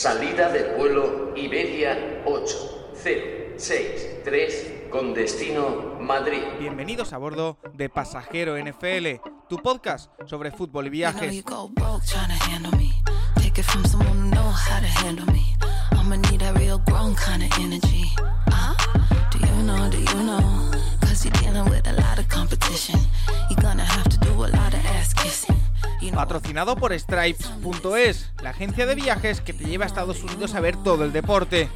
Salida del vuelo Iberia 8063 con destino Madrid. Bienvenidos a bordo de Pasajero NFL, tu podcast sobre fútbol y viajes. Patrocinado por Stripes.es, la agencia de viajes que te lleva a Estados Unidos a ver todo el deporte.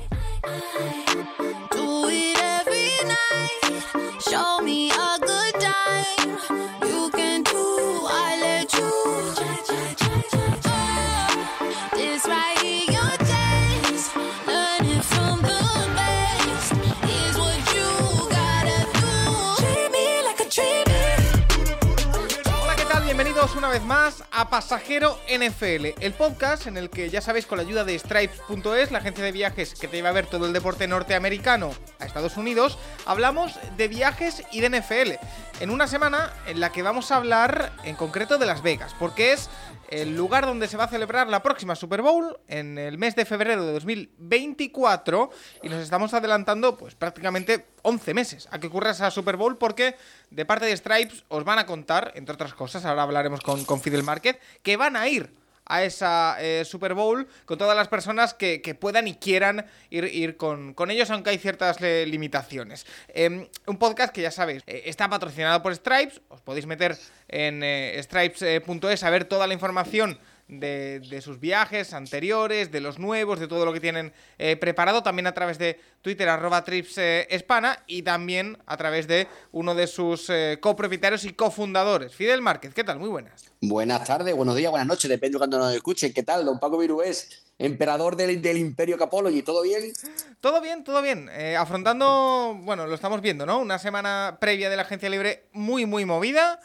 Vez más a Pasajero NFL, el podcast en el que ya sabéis con la ayuda de Stripes.es, la agencia de viajes que te lleva a ver todo el deporte norteamericano a Estados Unidos, hablamos de viajes y de NFL. En una semana en la que vamos a hablar en concreto de Las Vegas, porque es el lugar donde se va a celebrar la próxima Super Bowl en el mes de febrero de 2024 y nos estamos adelantando pues prácticamente 11 meses a que ocurra esa Super Bowl porque de parte de Stripes os van a contar, entre otras cosas, ahora hablaremos con, con Fidel Márquez, que van a ir a esa eh, Super Bowl con todas las personas que, puedan y quieran ir, ir con, ellos, aunque hay ciertas eh, limitaciones. Em, un podcast que ya sabéis, eh, está patrocinado por Stripes, os podéis meter en stripes.es a ver toda la información de, sus viajes anteriores, de los nuevos, de todo lo que tienen eh, preparado, también a través de Twitter, arroba Trips eh, y también a través de uno de sus eh, copropietarios y cofundadores, Fidel Márquez. ¿Qué tal? Muy buenas. Buenas tardes, buenos días, buenas noches, depende de cuando nos escuchen. ¿Qué tal, don Paco Virués? emperador del, del Imperio ¿y ¿todo bien? Todo bien, todo bien. afrontando, bueno, lo estamos viendo, ¿no? Una semana previa de la agencia libre muy, muy movida.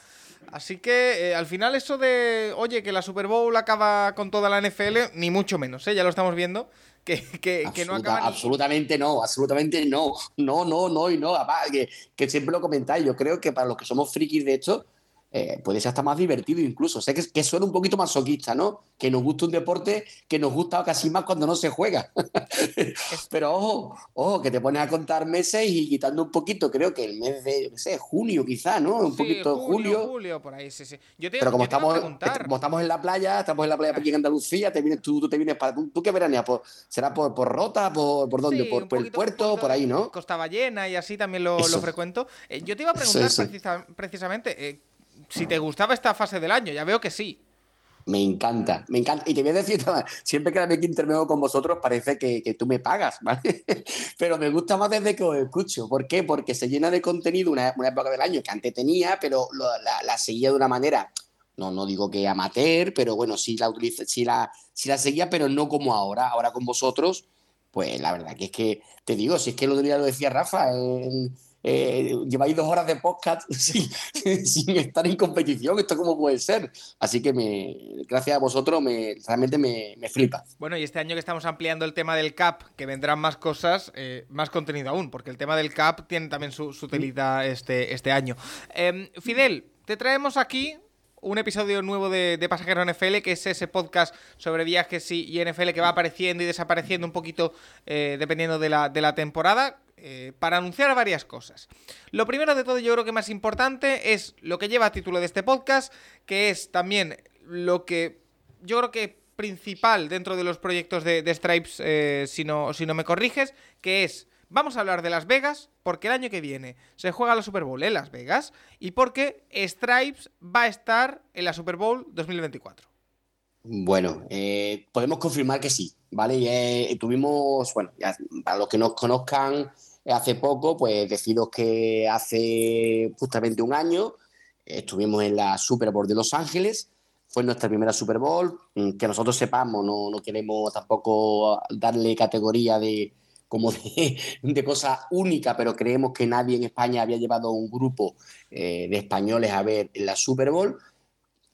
Así que eh, al final eso de, oye, que la Super Bowl acaba con toda la NFL, ni mucho menos, ¿eh? ya lo estamos viendo, que, que, no acaba. Absolutamente no, absolutamente no, no, no, no y no, que, que siempre lo comentáis, yo creo que para los que somos frikis de esto, eh, puede ser hasta más divertido incluso. Sé que, que suena un poquito masoquista, ¿no? Que nos gusta un deporte que nos gusta casi más cuando no se juega. Pero ojo, ojo, que te pones a contar meses y quitando un poquito, creo que el mes de, no sé, junio quizá, ¿no? Un poquito julio. julio, por ahí, sí, sí. Pero como, estamos, como estamos en la playa, estamos en la playa aquí en Andalucía, te vienes, tú, tú te vienes para... ¿Tú, qué veranías? ¿Será por, por Rota? ¿Por, por dónde? por, el puerto? Por, ahí, ¿no? Costa Ballena y así también lo, lo frecuento. Eh, yo te iba a preguntar precisamente... Eh, si te gustaba esta fase del año. Ya veo que sí. Me encanta, me encanta. Y te voy a decir, siempre que vez que intervengo con vosotros parece que, tú me pagas, ¿vale? Pero me gusta más desde que os escucho. ¿Por qué? Porque se llena de contenido una, época del año que antes tenía, pero la, seguía de una manera, no, no digo que amateur, pero bueno, sí la, sí, la, sí la seguía, pero no como ahora. Ahora con vosotros, pues la verdad que es que, te digo, si es que el otro día lo decía Rafa, en eh, lleváis dos horas de podcast sin, estar en competición, esto cómo puede ser. Así que me, gracias a vosotros me, realmente me, flipa. Bueno, y este año que estamos ampliando el tema del CAP, que vendrán más cosas, eh, más contenido aún, porque el tema del CAP tiene también su, su telita este, este año. Em, Fidel, te traemos aquí un episodio nuevo de, de, Pasajero NFL, que es ese podcast sobre viajes y, NFL que va apareciendo y desapareciendo un poquito eh, dependiendo de la, de la temporada. Eh, para anunciar varias cosas. Lo primero de todo, yo creo que más importante es lo que lleva a título de este podcast, que es también lo que yo creo que principal dentro de los proyectos de, Stripes, eh, si, no, si no me corriges, que es Vamos a hablar de Las Vegas porque el año que viene se juega la Super Bowl en Las Vegas y porque Stripes va a estar en la Super Bowl 2024. Bueno, eh, podemos confirmar que sí, ¿vale? tuvimos, bueno, para los que nos conozcan, hace poco, pues decido que hace justamente un año estuvimos en la Super Bowl de Los Ángeles. Fue nuestra primera Super Bowl. Mm, que nosotros sepamos, no, no queremos tampoco darle categoría de como de, cosa única, pero creemos que nadie en España había llevado un grupo eh, de españoles a ver la Super Bowl.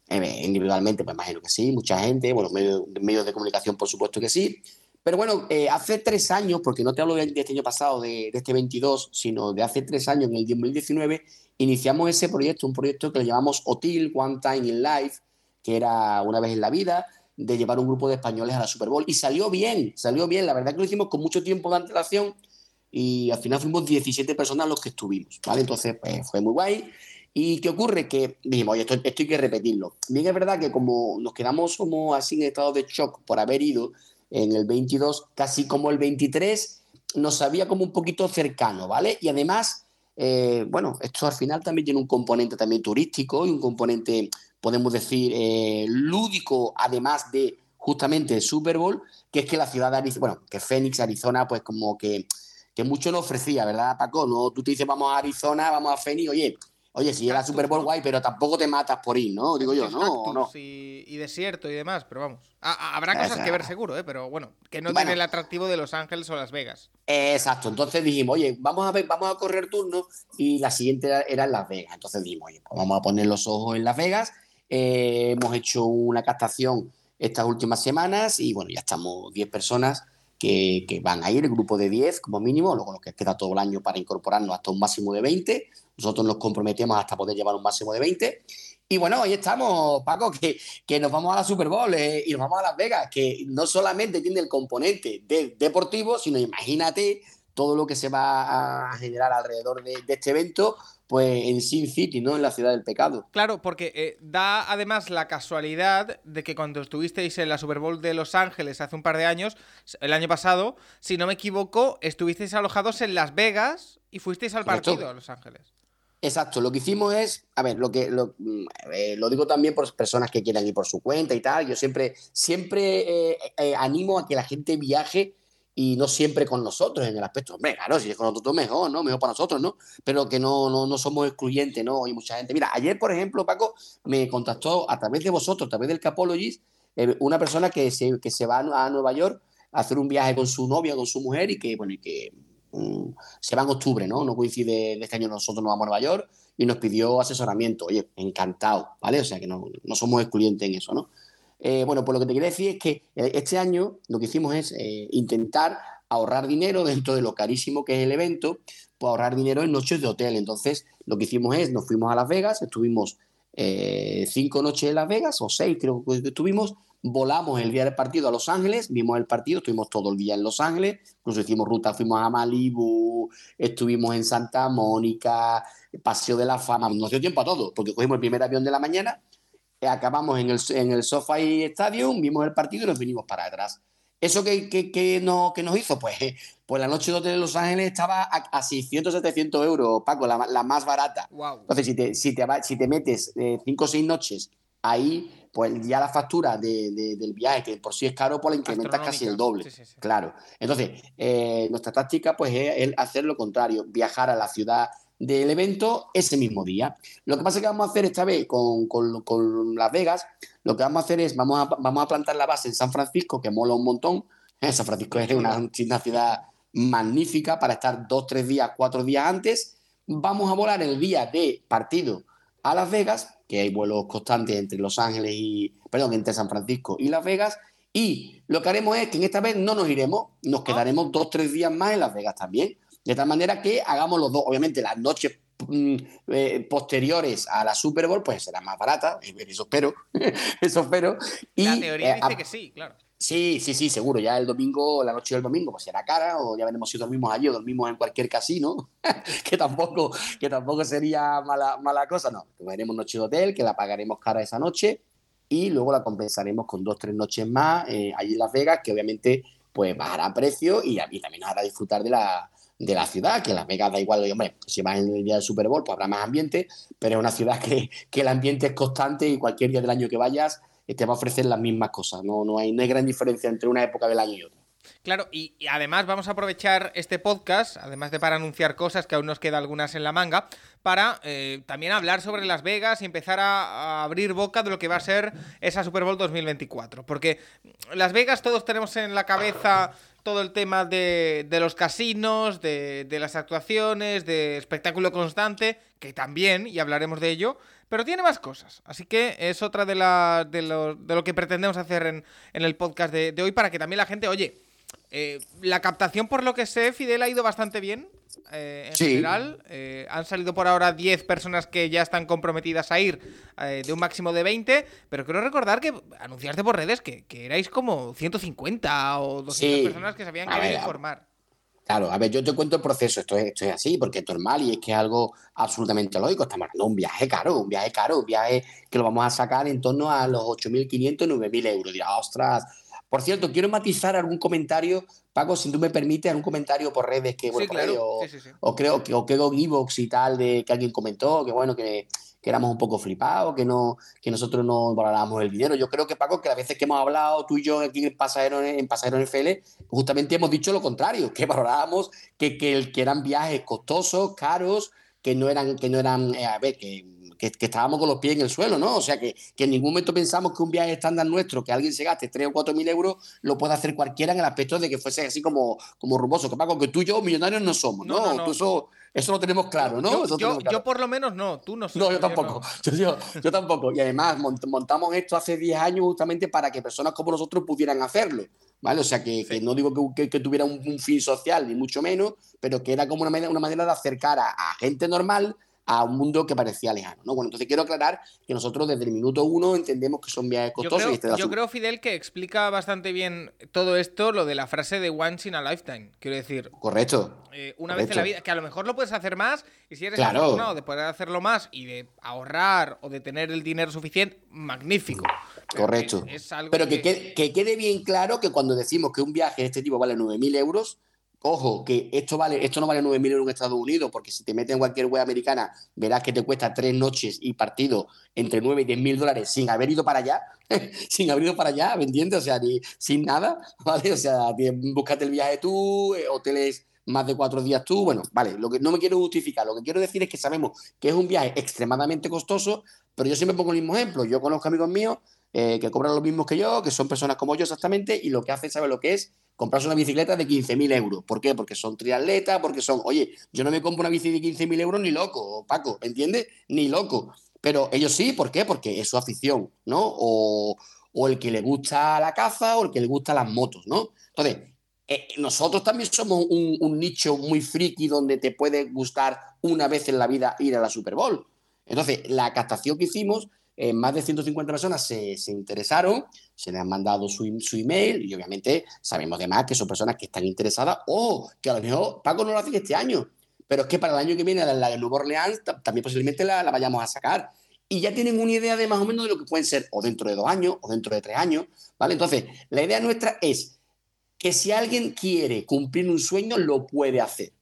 Eh, individualmente, pues imagino que sí, mucha gente, bueno, medios de comunicación, por supuesto que sí. Pero bueno, eh, hace tres años, porque no te hablo de, este año pasado, de, este 22, sino de hace tres años, en el 2019, iniciamos ese proyecto, un proyecto que lo llamamos OTIL, One Time in Life, que era una vez en la vida, de llevar un grupo de españoles a la Super Bowl. Y salió bien, salió bien. La verdad que lo hicimos con mucho tiempo de antelación y al final fuimos 17 personas los que estuvimos, ¿vale? Entonces, pues, fue muy guay. ¿Y qué ocurre? Que dijimos, oye, esto, esto, hay que repetirlo. Bien es verdad que como nos quedamos como así en estado de shock por haber ido en el 22, casi como el 23, nos sabía como un poquito cercano, ¿vale? Y además, eh, bueno, esto al final también tiene un componente también turístico y un componente, podemos decir, eh, lúdico, además de justamente el Super Bowl, que es que la ciudad de Arizona, bueno, que Phoenix, Arizona, pues como que, que mucho nos ofrecía, ¿verdad, Paco? No, tú te dices, vamos a Arizona, vamos a Phoenix, oye, Oye, si era Super Bowl guay, pero tampoco te matas por ir, ¿no? Digo yo, no, no. Y, y, desierto y demás, pero vamos. habrá cosas que ver seguro, ¿eh? Pero bueno, que no tiene el atractivo de Los Ángeles o Las Vegas. exacto. Entonces dijimos, oye, vamos a ver, vamos a correr turno y la siguiente era, en Las Vegas. Entonces dijimos, oye, pues vamos a poner los ojos en Las Vegas. Eh, hemos hecho una captación estas últimas semanas y bueno, ya estamos 10 personas que, que, van a ir, el grupo de 10 como mínimo, luego lo que queda todo el año para incorporarnos hasta un máximo de 20 nosotros nos comprometemos hasta poder llevar un máximo de 20. Y bueno, ahí estamos, Paco, que, que nos vamos a la Super Bowl eh, y nos vamos a Las Vegas, que no solamente tiene el componente de, deportivo, sino imagínate todo lo que se va a generar alrededor de, de este evento, pues en Sin City, ¿no? En la ciudad del pecado. Claro, porque eh, da además la casualidad de que cuando estuvisteis en la Super Bowl de Los Ángeles hace un par de años, el año pasado, si no me equivoco, estuvisteis alojados en Las Vegas y fuisteis al partido a Los Ángeles. Exacto, lo que hicimos es, a ver, lo que lo, mm, eh, lo, digo también por personas que quieran ir por su cuenta y tal. Yo siempre, siempre eh, eh, animo a que la gente viaje y no siempre con nosotros en el aspecto, hombre, claro, si es con nosotros mejor, ¿no? Mejor para nosotros, ¿no? Pero que no, no, no somos excluyentes, ¿no? Hay mucha gente. Mira, ayer, por ejemplo, Paco, me contactó a través de vosotros, a través del Capologist, una persona que se, que se va a Nueva York a hacer un viaje con su novia, con su mujer y que, bueno, y que se va en octubre, ¿no? No coincide de este año nosotros nos vamos a Nueva York y nos pidió asesoramiento. Oye, encantado, ¿vale? O sea que no, no somos excluyentes en eso, ¿no? Eh, bueno, pues lo que te quería decir es que eh, este año lo que hicimos es eh, intentar ahorrar dinero dentro de lo carísimo que es el evento, pues ahorrar dinero en noches de hotel. Entonces, lo que hicimos es, nos fuimos a Las Vegas, estuvimos cinco noches en Las Vegas, o seis creo que estuvimos, volamos el día del partido a Los Ángeles, vimos el partido, estuvimos todo el día en Los Ángeles, incluso hicimos ruta, fuimos a Malibu, estuvimos en Santa Mónica, Paseo de la Fama, nos dio tiempo a todo, porque cogimos el primer avión de la mañana, eh, acabamos en el, en el SoFi Stadium, vimos el partido y nos vinimos para atrás. ¿Eso que, que, que, no, que nos hizo? Pues, pues la noche de Los Ángeles estaba a, 600, 700 euros, Paco, la, la más barata. Entonces, si te, si te, si te metes 5 eh, o 6 noches ahí, pues ya la factura del viaje, que por sí es caro, pues la incrementas casi el doble. Claro. Entonces, eh, nuestra táctica pues es, hacer lo contrario, viajar a la ciudad del evento ese mismo día. Lo que pasa es que vamos a hacer esta vez con, Las Vegas, lo que vamos a hacer es, vamos a, vamos a plantar la base en San Francisco, que mola un montón. San Francisco es una, una ciudad magnífica para estar dos, tres días, cuatro días antes. Vamos a volar el día de partido a Las Vegas que hay vuelos constantes entre Los Ángeles y, perdón, entre San Francisco y Las Vegas. Y lo que haremos es que en esta vez no nos iremos, nos ah. quedaremos dos, tres días más en Las Vegas también. De tal manera que hagamos los dos. Obviamente, las noches mm, eh, posteriores a la Super Bowl, pues serán más baratas, eso espero. eso espero. Y, la teoría eh, dice que sí, claro. Sí, sí, sí, seguro. Ya el domingo, la noche del domingo, pues será cara, o ya veremos si dormimos allí o dormimos en cualquier casino, que tampoco, que tampoco sería mala, mala cosa. No, veremos noche de hotel, que la pagaremos cara esa noche, y luego la compensaremos con dos, tres noches más eh, allí en Las Vegas, que obviamente pues bajará precio y, también nos hará disfrutar de la, de la ciudad, que Las Vegas da igual, hombre, si vas en el día del Super Bowl, pues habrá más ambiente, pero es una ciudad que, que el ambiente es constante y cualquier día del año que vayas te va a ofrecer las mismas cosas. No, no, hay, no hay gran diferencia entre una época del año y otra. Claro, y, además vamos a aprovechar este podcast, además de para anunciar cosas, que aún nos queda algunas en la manga, para eh, también hablar sobre Las Vegas y empezar a, abrir boca de lo que va a ser esa Super Bowl 2024. Porque Las Vegas todos tenemos en la cabeza todo el tema de, los casinos, de, de las actuaciones, de espectáculo constante, que también, y hablaremos de ello, pero tiene más cosas. Así que es otra de, la, de, lo, de lo que pretendemos hacer en, el podcast de, hoy para que también la gente, oye, eh, la captación por lo que sé, Fidel ha ido bastante bien. eh, en general. han salido por ahora 10 personas que ya están comprometidas a ir de un máximo de 20, pero quiero recordar que anunciaste por redes que, erais como 150 o 200 personas que se habían querido informar. Claro, a ver, yo te cuento el proceso, esto es, esto es así, porque es normal y es que es algo absolutamente lógico. Estamos hablando de un viaje caro, un viaje caro, un viaje que lo vamos a sacar en torno a los 8.500, 9.000 euros. Dirá, ostras. Por cierto, quiero matizar algún comentario, Paco, si tú me permites, algún comentario por redes que, bueno, o, creo que, o creo Evox y tal, de que alguien comentó, que bueno, que que éramos un poco flipados, que, no, que nosotros no valorábamos el dinero. Yo creo que, Paco, que las veces que hemos hablado tú y yo aquí en Pasajero, en Pasajero FL, justamente hemos dicho lo contrario, que valorábamos que, que, que eran viajes costosos, caros, que no eran, que no eran, eh, a ver, que que, estábamos con los pies en el suelo, ¿no? O sea, que, en ningún momento pensamos que un viaje estándar nuestro, que alguien se gaste 3 o 4 mil euros, lo pueda hacer cualquiera en el aspecto de que fuese así como, como rumoso. Que Paco, que tú y yo millonarios no somos, ¿no? eso, eso lo tenemos claro, ¿no? Yo, por lo menos no, tú no. No, yo tampoco. Yo, yo, tampoco. Y además montamos esto hace 10 años justamente para que personas como nosotros pudieran hacerlo. ¿Vale? O sea, que, no digo que, que, tuviera un, fin social, ni mucho menos, pero que era como una manera, una manera de acercar a gente normal a un mundo que parecía lejano. ¿no? Bueno, entonces quiero aclarar que nosotros desde el minuto uno entendemos que son viajes costosos. Yo creo, yo creo Fidel, que explica bastante bien todo esto, lo de la frase de once in a lifetime. Quiero decir. Correcto. Eh, una vez en la vida, que a lo mejor lo puedes hacer más, y si eres afortunado de poder hacerlo más y de ahorrar o de tener el dinero suficiente, magnífico. Correcto. Pero que, que quede bien claro que cuando decimos que un viaje de este tipo vale 9.000 euros, Ojo, que esto vale, esto no vale 9.000 euros en Estados Unidos, porque si te metes en cualquier web americana, verás que te cuesta tres noches y partido entre 9 y 10 mil dólares sin haber ido para allá, sin haber ido para allá, ¿me entiendes? O sea, sin nada, ¿vale? O sea, búscate el viaje tú, eh, hoteles más de cuatro días tú, bueno, vale, lo que no me quiero justificar, lo que quiero decir es que sabemos que es un viaje extremadamente costoso, pero yo siempre pongo el mismo ejemplo, yo conozco amigos míos eh, que cobran lo mismo que yo, que son personas como yo exactamente, y lo que hacen, ¿sabe lo que es? comprarse una bicicleta de 15.000 euros. ¿Por qué? Porque son triatletas, porque son, oye, yo no me compro una bici de 15.000 euros ni loco, Paco, ¿entiendes? Ni loco. Pero ellos sí, ¿por qué? Porque es su afición, ¿no? O, el que le gusta la caza o el que le gusta las motos, ¿no? Entonces, eh, nosotros también somos un, un, nicho muy friki donde te puede gustar una vez en la vida ir a la Super Bowl. Entonces, la captación que hicimos eh, más de 150 personas se, interesaron, se les han mandado su, email y obviamente sabemos además que son personas que están interesadas o que a lo mejor Paco no lo hace este año, pero es que para el año que viene la de Nuevo Orleans también posiblemente la, vayamos a sacar. Y ya tienen una idea de más o menos de lo que pueden ser o dentro de dos años o dentro de tres años, ¿vale? Entonces, la idea nuestra es que si alguien quiere cumplir un sueño, lo puede hacer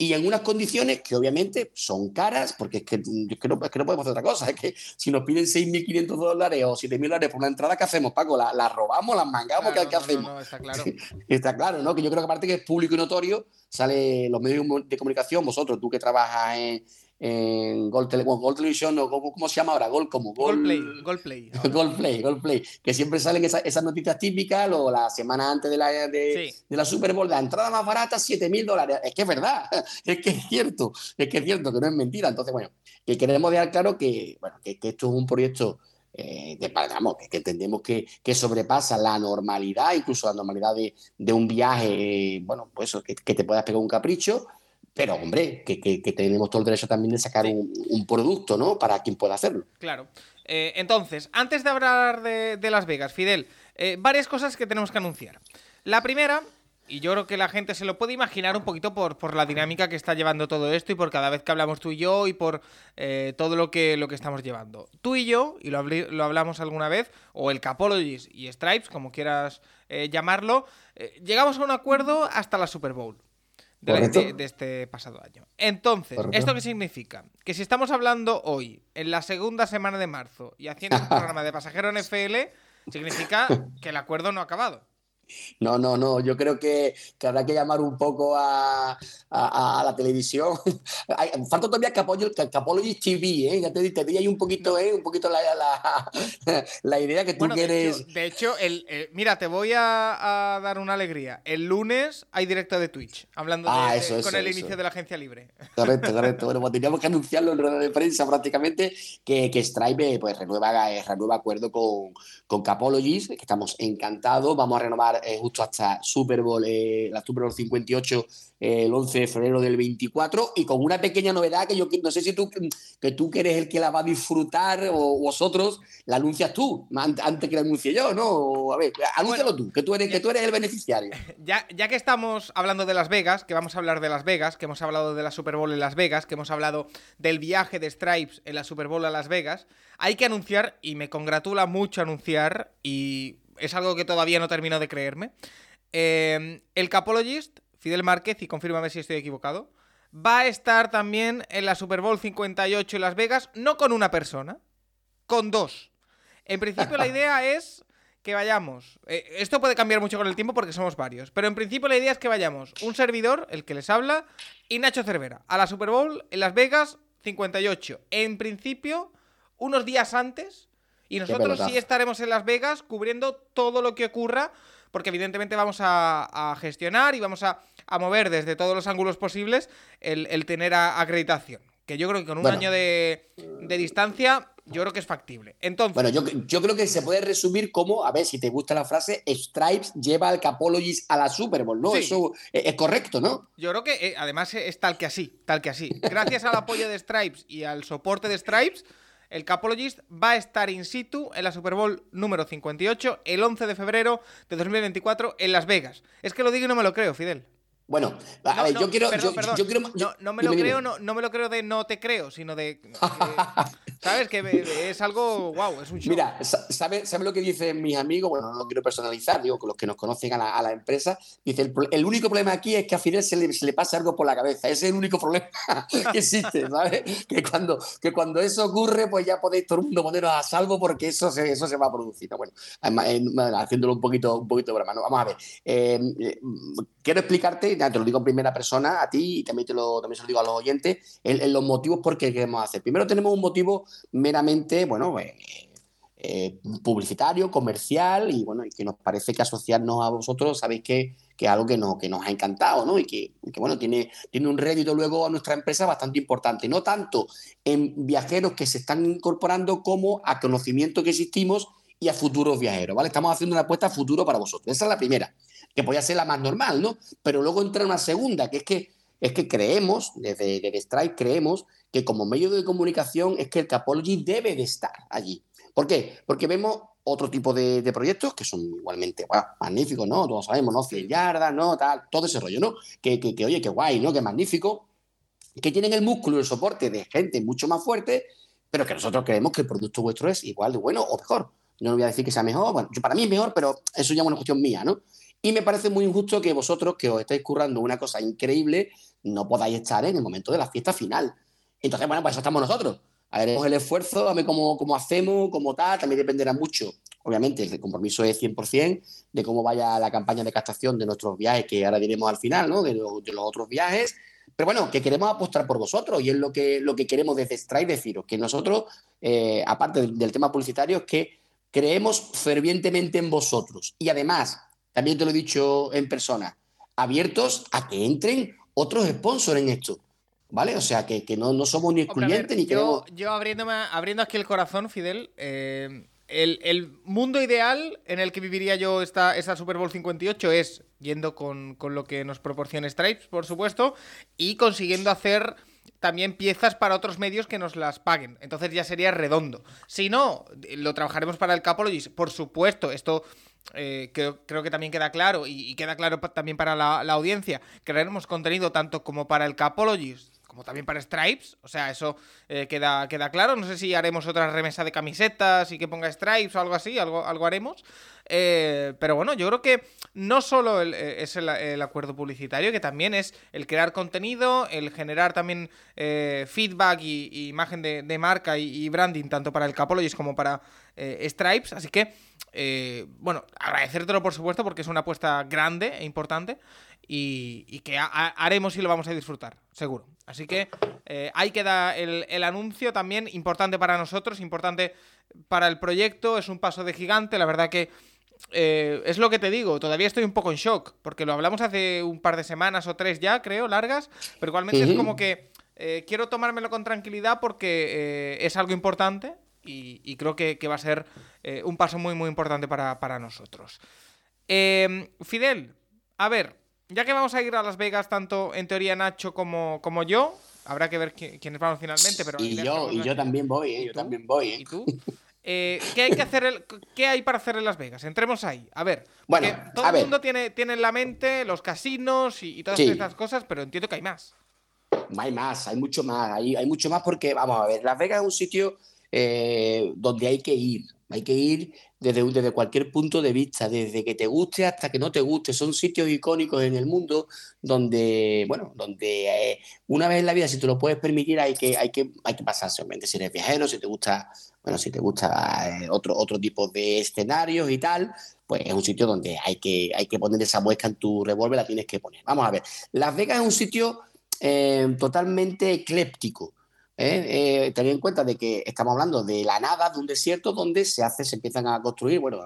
y en unas condiciones que obviamente son caras, porque es que, es que, no, podemos hacer otra cosa. Es que si nos piden 6.500 dólares o 7.000 dólares por una entrada, ¿qué hacemos, Paco? ¿La, robamos, la mangamos? ¿Qué, hacemos? No, está claro. está claro, ¿no? Que yo creo que aparte que es público y notorio, sale los medios de comunicación, vosotros, tú que trabajas en, en Gold, Tele, Television, o ¿cómo, se llama ahora? Gol como Gol, Play. Gol Play. Gol Play, Gol Play. Que siempre salen esas, noticias típicas, o la semana antes de la, de, la Super Bowl, la entrada más barata, 7 mil dólares. Es que es verdad, es que es cierto, es que es cierto, que no es mentira. Entonces, bueno, que queremos dejar claro que, bueno, que, esto es un proyecto eh, de, vamos, que, entendemos que, que, sobrepasa la normalidad, incluso la normalidad de, de un viaje, eh, bueno, pues que, que, te puedas pegar un capricho, pero hombre, que, tenemos todo el derecho también de sacar un, producto, ¿no? Para quien pueda hacerlo. Claro. Eh, entonces, antes de hablar de, Las Vegas, Fidel, eh, varias cosas que tenemos que anunciar. La primera, y yo creo que la gente se lo puede imaginar un poquito por, por la dinámica que está llevando todo esto y por cada vez que hablamos tú y yo y por eh, todo lo que, lo que estamos llevando. Tú y yo, y lo, lo hablamos alguna vez, o el Capologies y Stripes, como quieras llamarlo, llegamos a un acuerdo hasta la Super Bowl de, este pasado año. Entonces, ¿esto qué significa? Que si estamos hablando hoy, en la segunda semana de marzo, y haciendo un programa de pasajero NFL, significa que el acuerdo no ha acabado. No, no, no. Yo creo que, habrá que llamar un poco a, la televisión. Falta todavía el TV, ¿eh? Ya te, te di ahí un poquito, ¿eh? Un poquito la, idea que tú quieres. De hecho, el, mira, te voy a, dar una alegría. El lunes hay directo de Twitch, hablando ah, con el inicio de la agencia libre. Correcto, correcto. Bueno, pues teníamos que anunciarlo en rueda de prensa prácticamente que, que Stripe pues, renueva, renueva acuerdo con, con Capologies, que estamos encantados. Vamos a renovar llegar eh, justo hasta Super Bowl, eh, la Super Bowl 58 el 11 de febrero del 24 y con una pequeña novedad que yo no sé si tú que tú que eres el que la va a disfrutar o vosotros la anuncias tú antes que la anuncie yo, ¿no? A ver, anúncialo tú, que tú eres que tú eres el beneficiario. Ya, ya que estamos hablando de Las Vegas, que vamos a hablar de Las Vegas, que hemos hablado de la Super Bowl en Las Vegas, que hemos hablado del viaje de Stripes en la Super Bowl a Las Vegas, hay que anunciar y me congratula mucho anunciar y es algo que todavía no termino de creerme. Eh, el Capologist Fidel Márquez, y confírmame si estoy equivocado, va a estar también en la Super Bowl 58 en Las Vegas, no con una persona, con dos. En principio la idea es que vayamos. Eh, esto puede cambiar mucho con el tiempo porque somos varios. Pero en principio la idea es que vayamos un servidor, el que les habla, y Nacho Cervera, a la Super Bowl en Las Vegas 58. En principio, unos días antes. Y nosotros sí estaremos en Las Vegas cubriendo todo lo que ocurra porque evidentemente vamos a, gestionar y vamos a, mover desde todos los ángulos posibles el, tener acreditación. Que yo creo que con un año de, distancia, yo creo que es factible. Entonces. Bueno, yo, creo que se puede resumir como, a ver si te gusta la frase, Stripes lleva al Capologis a la Super Bowl, ¿no? Eso es, correcto, ¿no? Yo creo que eh, además es tal que así, tal que así. Gracias al apoyo de Stripes y al soporte de Stripes el Capologist va a estar in situ en la Super Bowl número 58 el 11 de febrero de 2024 en Las Vegas. Es que lo digo y no me lo creo, Fidel. Bueno, a ver, yo quiero. yo, quiero no, me lo creo, no, me lo creo de no te creo, sino de. ¿Sabes? Que es algo. ¡Wow! Es un show. Mira, ¿sabes sabe lo que dicen mis amigos? Bueno, no lo quiero personalizar, digo, con los que nos conocen a la, empresa. Dice: el, único problema aquí es que a Fidel se le, se le pasa algo por la cabeza. Ese es el único problema que existe, ¿sabes? que, cuando, que cuando eso ocurre, pues ya podéis todo el mundo poneros a salvo porque eso se, eso se va a producir. Bueno, haciéndolo un poquito, un poquito de broma. ¿no? Vamos a ver. Eh, quiero explicarte, te lo digo en primera persona a ti y también, te lo, también se lo digo a los oyentes, en, los motivos por qué queremos hacer. Primero tenemos un motivo meramente, bueno, eh, eh, publicitario, comercial y bueno, que nos parece que asociarnos a vosotros, sabéis que, que es algo que, no, que nos ha encantado, ¿no? Y que, que, bueno, tiene, tiene un rédito luego a nuestra empresa bastante importante, no tanto en viajeros que se están incorporando como a conocimiento que existimos y a futuros viajeros, ¿vale? Estamos haciendo una apuesta a futuro para vosotros. Esa es la primera que podía ser la más normal, ¿no? Pero luego entra una segunda, que es que, es que creemos, desde, desde Strike creemos, que como medio de comunicación es que el Capology debe de estar allí. ¿Por qué? Porque vemos otro tipo de, proyectos que son igualmente magníficos, ¿no? Todos sabemos, ¿no? 100 yardas, ¿no? Tal, todo ese rollo, ¿no? Que, que, oye, qué guay, ¿no? Que magnífico. Que tienen el músculo y el soporte de gente mucho más fuerte, pero que nosotros creemos que el producto vuestro es igual de bueno o mejor. No voy a decir que sea mejor, bueno, para mí es mejor, pero eso ya es una cuestión mía, ¿no? Y me parece muy injusto que vosotros, que os estáis currando una cosa increíble, no podáis estar en el momento de la fiesta final. Entonces, bueno, pues eso estamos nosotros. Haremos el esfuerzo, a ver cómo, cómo hacemos, cómo tal. También dependerá mucho, obviamente, el compromiso es 100% de cómo vaya la campaña de captación de nuestros viajes, que ahora diremos al final, ¿no? De, los otros viajes. Pero bueno, que queremos apostar por vosotros y es lo que, lo que queremos desde Strike deciros, que nosotros, eh, aparte del tema publicitario, es que creemos fervientemente en vosotros. Y además, también te lo he dicho en persona, abiertos a que entren otros sponsors en esto. ¿Vale? O sea, que, no, no, somos ni excluyentes ni yo, Yo abriéndome, abriendo aquí el corazón, Fidel, eh, el, mundo ideal en el que viviría yo esta, esta Super Bowl 58 es yendo con, con lo que nos proporciona Stripes, por supuesto, y consiguiendo hacer también piezas para otros medios que nos las paguen. Entonces ya sería redondo. Si no, lo trabajaremos para el Capologist, por supuesto. Esto eh, creo, que también queda claro y, queda claro también para la, audiencia, crearemos contenido tanto como para el Capologist como también para Stripes, o sea, eso eh, queda, queda claro. No sé si haremos otra remesa de camisetas y que ponga Stripes o algo así, algo, algo haremos. Eh, pero bueno, yo creo que no solo es el, acuerdo publicitario, que también es el crear contenido, el generar también feedback y, imagen de, marca y, y, branding, tanto para el Capologist como para Stripes. Así que eh, bueno, agradecértelo por supuesto porque es una apuesta grande e importante y, que haremos y lo vamos a disfrutar, seguro. Así que eh, ahí queda el, anuncio también, importante para nosotros, importante para el proyecto, es un paso de gigante, la verdad que eh, es lo que te digo, todavía estoy un poco en shock, porque lo hablamos hace un par de semanas o tres ya, creo, largas, pero igualmente es como que quiero tomármelo con tranquilidad porque es algo importante, y, creo que, va a ser eh, un paso muy, muy importante para, nosotros. Em, Fidel, a ver, ya que vamos a ir a Las Vegas, tanto en teoría Nacho como, como yo, habrá que ver quiénes vamos finalmente. Pero y yo, y yo también voy, ¿eh? yo también voy. ¿eh? ¿Y tú? Eh, ¿qué, hay que hacer ¿Qué hay para hacer en Las Vegas? Entremos ahí. A ver, bueno, todo el mundo tiene, tiene en la mente los casinos y, todas estas cosas, pero entiendo que hay más. Hay más, hay mucho más, hay, hay mucho más porque, vamos a ver, Las Vegas es un sitio eh, donde hay que ir, hay que ir desde, desde cualquier punto de vista, desde que te guste hasta que no te guste. Son sitios icónicos en el mundo donde, bueno, donde eh, una vez en la vida, si te lo puedes permitir, hay que, hay que, hay que pasarse. Obviamente, si eres viajero, si te gusta, bueno, si te gusta eh, otro, otro tipo de escenarios y tal, pues es un sitio donde hay que, hay que poner esa muesca en tu revólver, la tienes que poner. Vamos a ver, Las Vegas es un sitio totalmente ecléptico. ¿Eh? eh, en cuenta de que estamos hablando de la nada, de un desierto donde se hace, se empiezan a construir, bueno,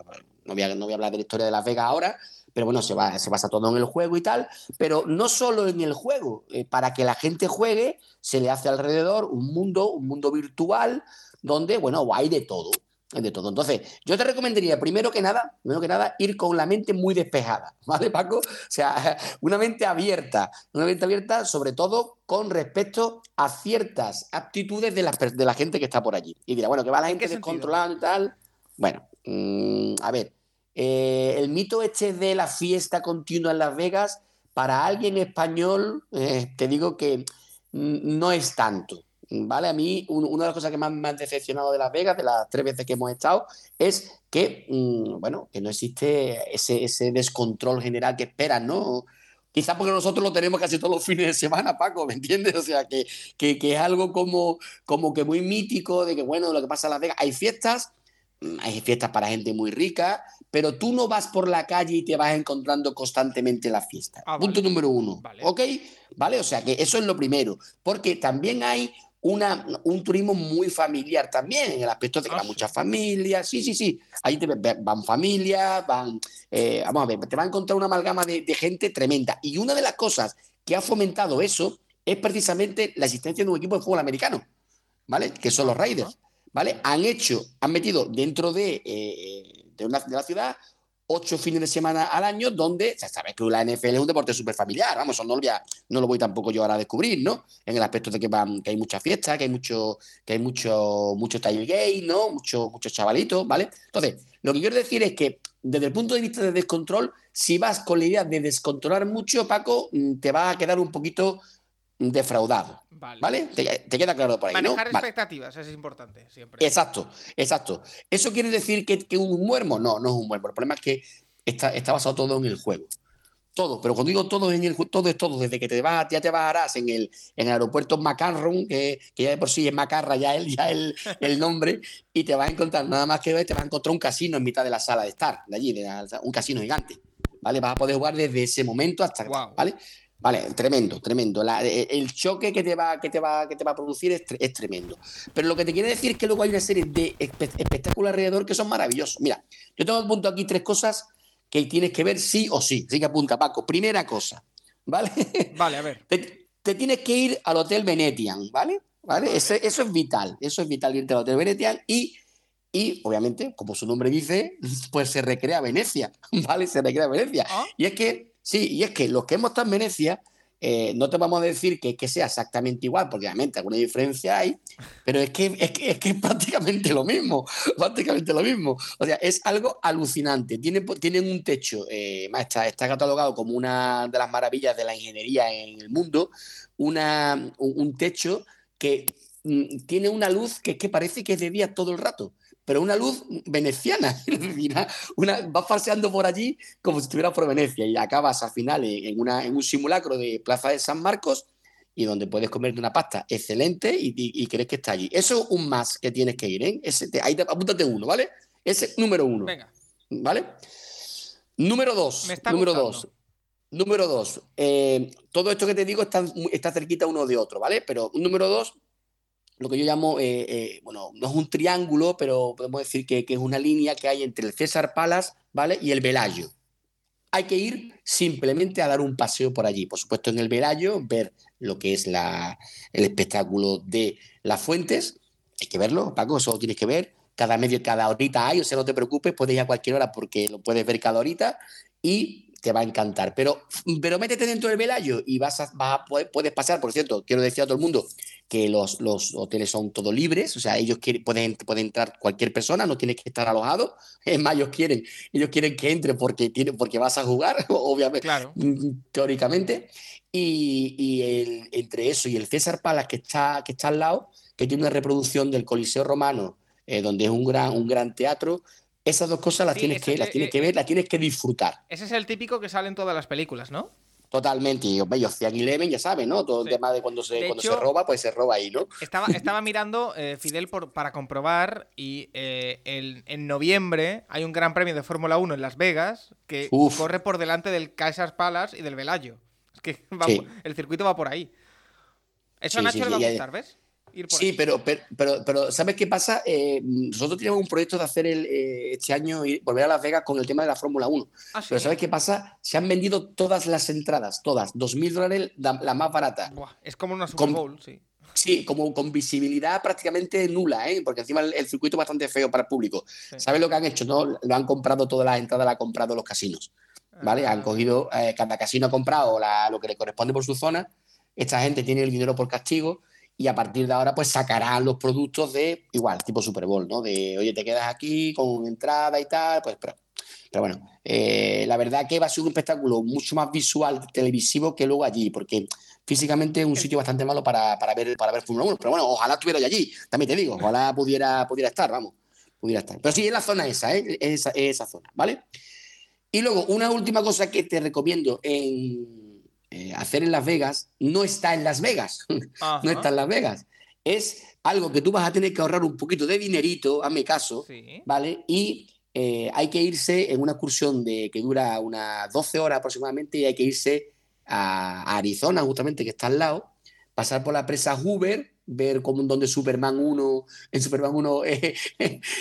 no voy a, no voy a hablar de la historia de Las Vegas ahora, pero bueno, se, va, se basa todo en el juego y tal, pero no solo en el juego, eh, para que la gente juegue, se le hace alrededor un mundo, un mundo virtual, donde, bueno, hay de todo de todo. Entonces, yo te recomendaría, primero que nada, primero que nada, ir con la mente muy despejada, ¿vale, Paco? O sea, una mente abierta, una mente abierta, sobre todo con respecto a ciertas aptitudes de la, de la gente que está por allí. Y dirá, bueno, que va la gente descontrolada y tal. Bueno, mm, a ver, eh, el mito este de la fiesta continua en Las Vegas, para alguien español, eh, te digo que mm, no es tanto. ¿Vale? A mí, una de las cosas que más me han decepcionado de Las Vegas, de las tres veces que hemos estado, es que, mm, bueno, que no existe ese, ese descontrol general que esperan, ¿no? Quizás porque nosotros lo tenemos casi todos los fines de semana, Paco, ¿me entiendes? O sea, que, que, que, es algo como, como que muy mítico, de que, bueno, lo que pasa en Las Vegas, hay fiestas, mm, hay fiestas para gente muy rica, pero tú no vas por la calle y te vas encontrando constantemente la fiesta. Ah, Punto número uno. ¿Ok? ¿Vale? O sea que eso es lo primero. Porque también hay una, un turismo muy familiar también, en el aspecto de que van ah, muchas familias, sí, sí, sí, ahí te, van familias, van, eh, vamos a ver, te va a encontrar una amalgama de, gente tremenda. Y una de las cosas que ha fomentado eso es precisamente la existencia de un equipo de fútbol americano, ¿vale? Que son los Raiders, ¿vale? Han hecho, han metido dentro de, eh, de, una, de la ciudad ocho fines de semana al año donde, se sabe que la NFL es un deporte súper familiar, vamos, no lo, voy a, no lo voy tampoco yo ahora a descubrir, ¿no? En el aspecto de que, van, que hay muchas fiestas, que hay mucho, que hay mucho, mucho gay, ¿no? Muchos mucho chavalitos, ¿vale? Entonces, lo que quiero decir es que desde el punto de vista de descontrol, si vas con la idea de descontrolar mucho, Paco, mm, te va a quedar un poquito defraudado. Vale. Te, queda claro por ahí, Manejar expectativas, es importante siempre. Exacto, exacto. ¿Eso quiere decir que, que un muermo? No, no es un muermo. El problema es que está, está basado todo en el juego. Todo, pero cuando digo todo en el todo es todo, desde que te vas, ya te bajarás en el, en el aeropuerto Macarron, que, que, ya de por sí es Macarra ya el, ya el, el nombre, y te vas a encontrar, nada más que ver, te vas a encontrar un casino en mitad de la sala de estar, de allí, de un casino gigante. ¿Vale? Vas a poder jugar desde ese momento hasta. ¿Vale? Vale, tremendo, tremendo. E, el choque que te va, que te va, que te va a producir es, tremendo. Pero lo que te quiere decir es que luego hay una serie de espectáculos alrededor que son maravillosos. Mira, yo tengo punto aquí tres cosas que tienes que ver sí o sí. Así que apunta, Paco. Primera cosa, ¿vale? Vale, a ver. Te, tienes que ir al Hotel Venetian, ¿vale? ¿Vale? Eso, eso es vital. Eso es vital irte al Hotel Venetian y y obviamente, como su nombre dice, pues se recrea Venecia, ¿vale? Se recrea Venecia. Ah. Y es que Sí, y es que los que hemos estado en Venecia, eh, no te vamos a decir que, que, sea exactamente igual, porque obviamente alguna diferencia hay, pero es que es, que, es, prácticamente lo mismo, prácticamente lo mismo. O sea, es algo alucinante. Tienen, tienen un techo, eh, está, está, catalogado como una de las maravillas de la ingeniería en el mundo, una, un, techo que mm, tiene una luz que, que parece que es de día todo el rato pero una luz veneciana. una, vas paseando por allí como si estuvieras por Venecia y acabas al final en, una, en un simulacro de Plaza de San Marcos y donde puedes comerte una pasta excelente y, crees que está allí. Eso es un más que tienes que ir, ¿eh? Ese, ahí apúntate uno, ¿vale? Ese número uno. Venga. ¿Vale? Número dos. número dos. Número dos. Eh, todo esto que te digo está, está cerquita uno de otro, ¿vale? Pero número dos, lo que yo llamo, eh, eh, bueno, no es un triángulo, pero podemos decir que, es una línea que hay entre el César Palace, ¿vale? Y el Velayo. Hay que ir simplemente a dar un paseo por allí. Por supuesto, en el Velayo, ver lo que es la, el espectáculo de las fuentes. Hay que verlo, Paco, eso lo tienes que ver. Cada medio, cada horita hay, o sea, no te preocupes, puedes ir a cualquier hora porque lo puedes ver cada horita. y te va a encantar. Pero, pero métete dentro del Velayo y vas a, vas a poder, puedes pasar, por cierto, quiero decir a todo el mundo que los, los hoteles son todos libres, o sea, ellos quieren, pueden, pueden entrar cualquier persona, no tienes que estar alojado. Es más, ellos quieren, ellos quieren que entre porque, tiene, porque vas a jugar, obviamente, Claro. mm, teóricamente. Y, y el- entre eso y el César Palace que está, que está al lado, que tiene una reproducción del Coliseo Romano, eh, donde es un gran, un gran teatro, esas dos cosas las Sí, tienes, que, las tienes eh, que ver, las tienes que disfrutar. Ese es el típico que sale en todas las películas, ¿no? Totalmente. Y y Ocean Eleven, ya sabes, ¿no? Todo Sí. el tema de cuando se, De cuando hecho- se roba, pues se roba ahí, ¿no? Estaba, estaba mirando, eh, Fidel, por- para comprobar y eh, el- en noviembre hay un gran premio de Fórmula 1 en Las Vegas que Uf. corre por delante del Caesars Palace y del Velayo. Es que va Sí. por- el circuito va por ahí. Eso a Nacho sí, le va a gustar, ¿ves? Ir por Sí, pero, pero, pero, pero ¿sabes qué pasa? Eh, nosotros teníamos un proyecto de hacer el, eh, este año y volver a Las Vegas con el tema de la Fórmula 1. Ah, sí. Pero ¿sabes qué pasa? Se han vendido todas las entradas, todas, 2.000 dólares la, la más barata. Buah, es como una Super Con- Bowl, sí. Sí, como con visibilidad prácticamente nula, ¿eh? porque encima el, el circuito es bastante feo para el público. Sí. ¿Sabes lo que han hecho? No? Lo han comprado todas las entradas, las han comprado los casinos. ¿vale? Han Ah, cogido, eh, cada casino ha comprado la- lo que le corresponde por su zona. Esta gente tiene el dinero por castigo y a partir de ahora pues sacarán los productos de igual, tipo Super Bowl, ¿no? De, oye, te quedas aquí con entrada y tal, pues pero, pero bueno, eh, la verdad que va a ser un espectáculo mucho más visual, televisivo que luego allí, porque físicamente es un sitio bastante malo para, para ver para ver Fórmula 1, pero bueno, ojalá estuviera allí, también te digo, ojalá pudiera, pudiera estar, vamos, pudiera estar. Pero sí, es la zona esa, ¿eh? Es esa, es esa zona, ¿vale? Y luego, una última cosa que te recomiendo en, eh, hacer en Las Vegas, no está en Las Vegas, Ajá. no está en Las Vegas. Es algo que tú vas a tener que ahorrar un poquito de dinerito, hazme caso, Sí. ¿vale? Y eh, hay que irse en una excursión de, que dura unas 12 horas aproximadamente y hay que irse a, a Arizona, justamente, que está al lado, pasar por la presa Hoover, ver cómo donde Superman 1, en Superman 1 eh,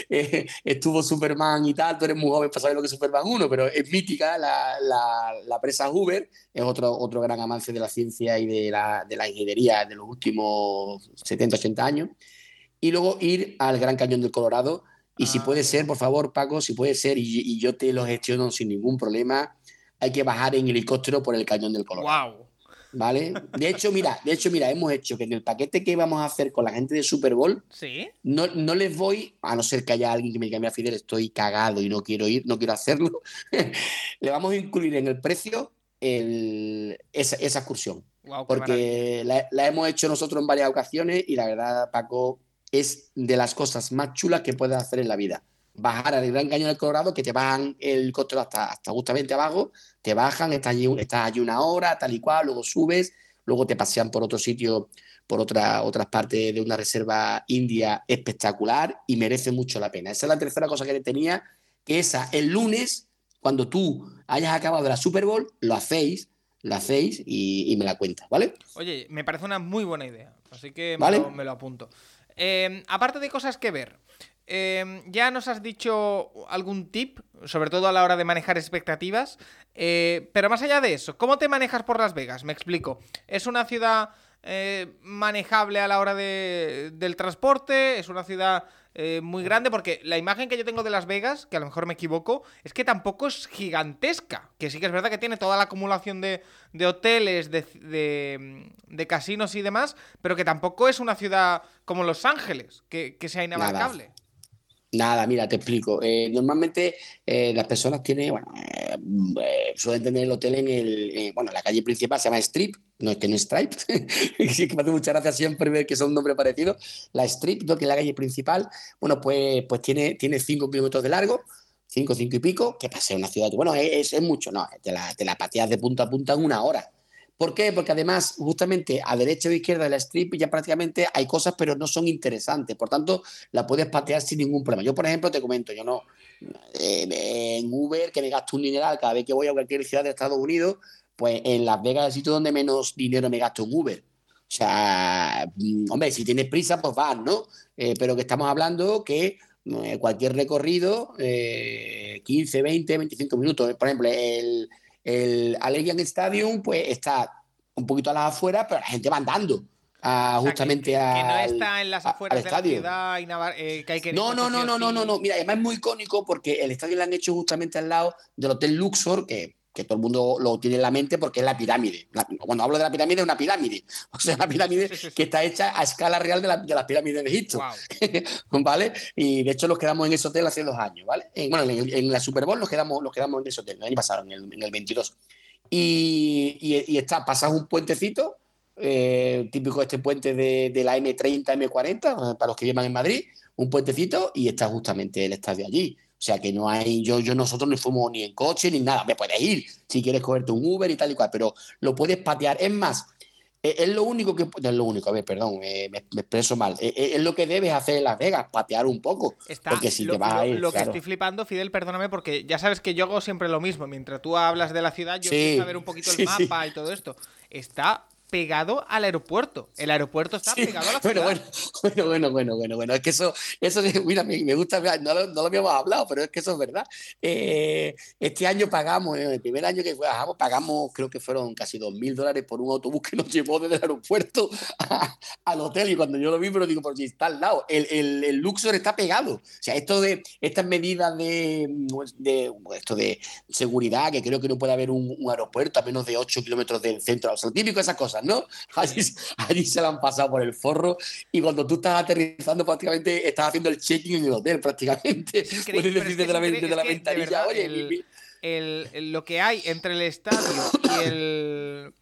eh, estuvo Superman y tal, tú eres muy joven para saber lo que es Superman 1, pero es mítica la, la- presa Hoover, es otro, otro gran avance de la ciencia y de la, de la ingeniería de los últimos 70, 80 años. Y luego ir al Gran Cañón del Colorado. Y si puede ser, por favor, Paco, si puede ser, y, y yo te lo gestiono sin ningún problema, hay que bajar en helicóptero por el Cañón del Colorado. Wow. ¿Vale? De hecho, mira, de hecho, mira, hemos hecho que en el paquete que vamos a hacer con la gente de Super Bowl, Sí. no, no les voy, a no ser que haya alguien que me diga, mira, Fidel, estoy cagado y no quiero ir, no quiero hacerlo, le vamos a incluir en el precio el- esa, esa excursión. Wow, Porque la, la hemos hecho nosotros en varias ocasiones y la verdad, Paco, es de las cosas más chulas que puedes hacer en la vida. Bajar al Gran Cañón del Colorado, que te bajan el helicóptero hasta, hasta justamente abajo, te bajan, estás allí, estás allí una hora, tal y cual, luego subes, luego te pasean por otro sitio, por otra, otras partes de una reserva india espectacular y merece mucho la pena. Esa es la tercera cosa que tenía, que esa, el lunes, cuando tú hayas acabado la Super Bowl, lo hacéis, lo hacéis y, y me la cuentas, ¿vale? Oye, me parece una muy buena idea. Así que me, Vale. lo, me lo apunto. Eh, aparte de cosas que ver, eh, ya nos has dicho algún tip, sobre todo a la hora de manejar expectativas. eh, pero más allá de eso, ¿cómo te manejas por Las Vegas? Me explico. ¿Es una ciudad eh, manejable a la hora de- del transporte? ¿Es una ciudad eh, muy grande? Porque la imagen que yo tengo de Las Vegas, que a lo mejor me equivoco, es que tampoco es gigantesca. Que sí que es verdad que tiene toda la acumulación de, de hoteles, de, de- de casinos y demás, pero que tampoco es una ciudad como Los Ángeles, que, que sea inabarcable. Nada, mira, te explico. Eh, normalmente eh, las personas tienen, bueno, eh, eh, suelen tener el hotel en el, eh, bueno, la calle principal se llama Strip, no es que no es Stripe, sí que me hace mucha gracia siempre ver que son un nombre parecido. La Strip, ¿no? que es la calle principal, bueno, pues, pues tiene, tiene 5 kilómetros de largo, 5, 5 y pico, que pase una ciudad, bueno, es, es mucho, no, te la, te la pateas de punta a punta en una hora. ¿Por qué? Porque además, justamente a derecha o izquierda de la strip ya prácticamente hay cosas, pero no son interesantes. Por tanto, la puedes patear sin ningún problema. Yo, por ejemplo, te comento, yo no, eh, en Uber, que me gasto un dineral cada vez que voy a cualquier ciudad de Estados Unidos, pues en Las Vegas es el sitio donde menos dinero me gasto en Uber. O sea, mm, hombre, si tienes prisa, pues vas, ¿no? Eh, pero que estamos hablando que eh, cualquier recorrido, eh, 15, 20, 25 minutos. Por ejemplo, el, el Allegiant Stadium, pues está un poquito a las afueras, pero la gente va andando. justamente que, a. Que no está en las afueras de la ciudad y eh, que hay que. No, no, no, no, no, no, no. Mira, además es muy icónico porque el estadio lo han hecho justamente al lado del Hotel Luxor, que que todo el mundo lo tiene en la mente porque es la pirámide. cuando hablo de la pirámide, es una pirámide. O sea, una pirámide que está hecha a escala real de, las pirámides de Egipto. ¿Vale? Y de hecho nos quedamos en ese hotel hace dos años, ¿vale? bueno, en, la Super Bowl nos quedamos, nos quedamos en ese hotel, el año pasado, en el, en el 22. Y, y, está, pasas un puentecito eh, típico este puente de, de, la M30, M40, para los que llevan en Madrid, un puentecito y está justamente el estadio allí. O sea que no hay, yo, yo nosotros no fuimos ni en coche ni nada. Me puedes ir si quieres cogerte un Uber y tal y cual, pero lo puedes patear. Es más, e, es, lo único que. No es lo único, a ver, perdón, me, expreso mal. E, e, es, lo que debes hacer en Las Vegas, patear un poco. porque si lo, te vas a ir, lo que estoy flipando, Fidel, perdóname, porque ya sabes que yo hago siempre lo mismo. Mientras tú hablas de la ciudad, yo quiero saber un poquito el mapa y todo esto. Está pegado al aeropuerto. El aeropuerto está pegado a la ciudad. Bueno, bueno, bueno, bueno, bueno, bueno. Es que eso, eso mira, me, gusta, no lo, no lo, habíamos hablado, pero es que eso es verdad. Eh, este año pagamos, el primer año que bajamos, pagamos, creo que fueron casi dos mil dólares por un autobús que nos llevó desde el aeropuerto al hotel. Y cuando yo lo vi, pero digo, por si está al lado, el, el, el, Luxor está pegado. O sea, esto de estas medidas de, de, esto de seguridad, que creo que no puede haber un, aeropuerto a menos de 8 kilómetros del centro. O sea, típico esas cosas. ¿no? Allí, se la han pasado por el forro y cuando tú estás aterrizando prácticamente estás haciendo el check-in en el hotel prácticamente. Puedes decir desde la, la ventanilla, oye, lo que hay entre el estadio y el,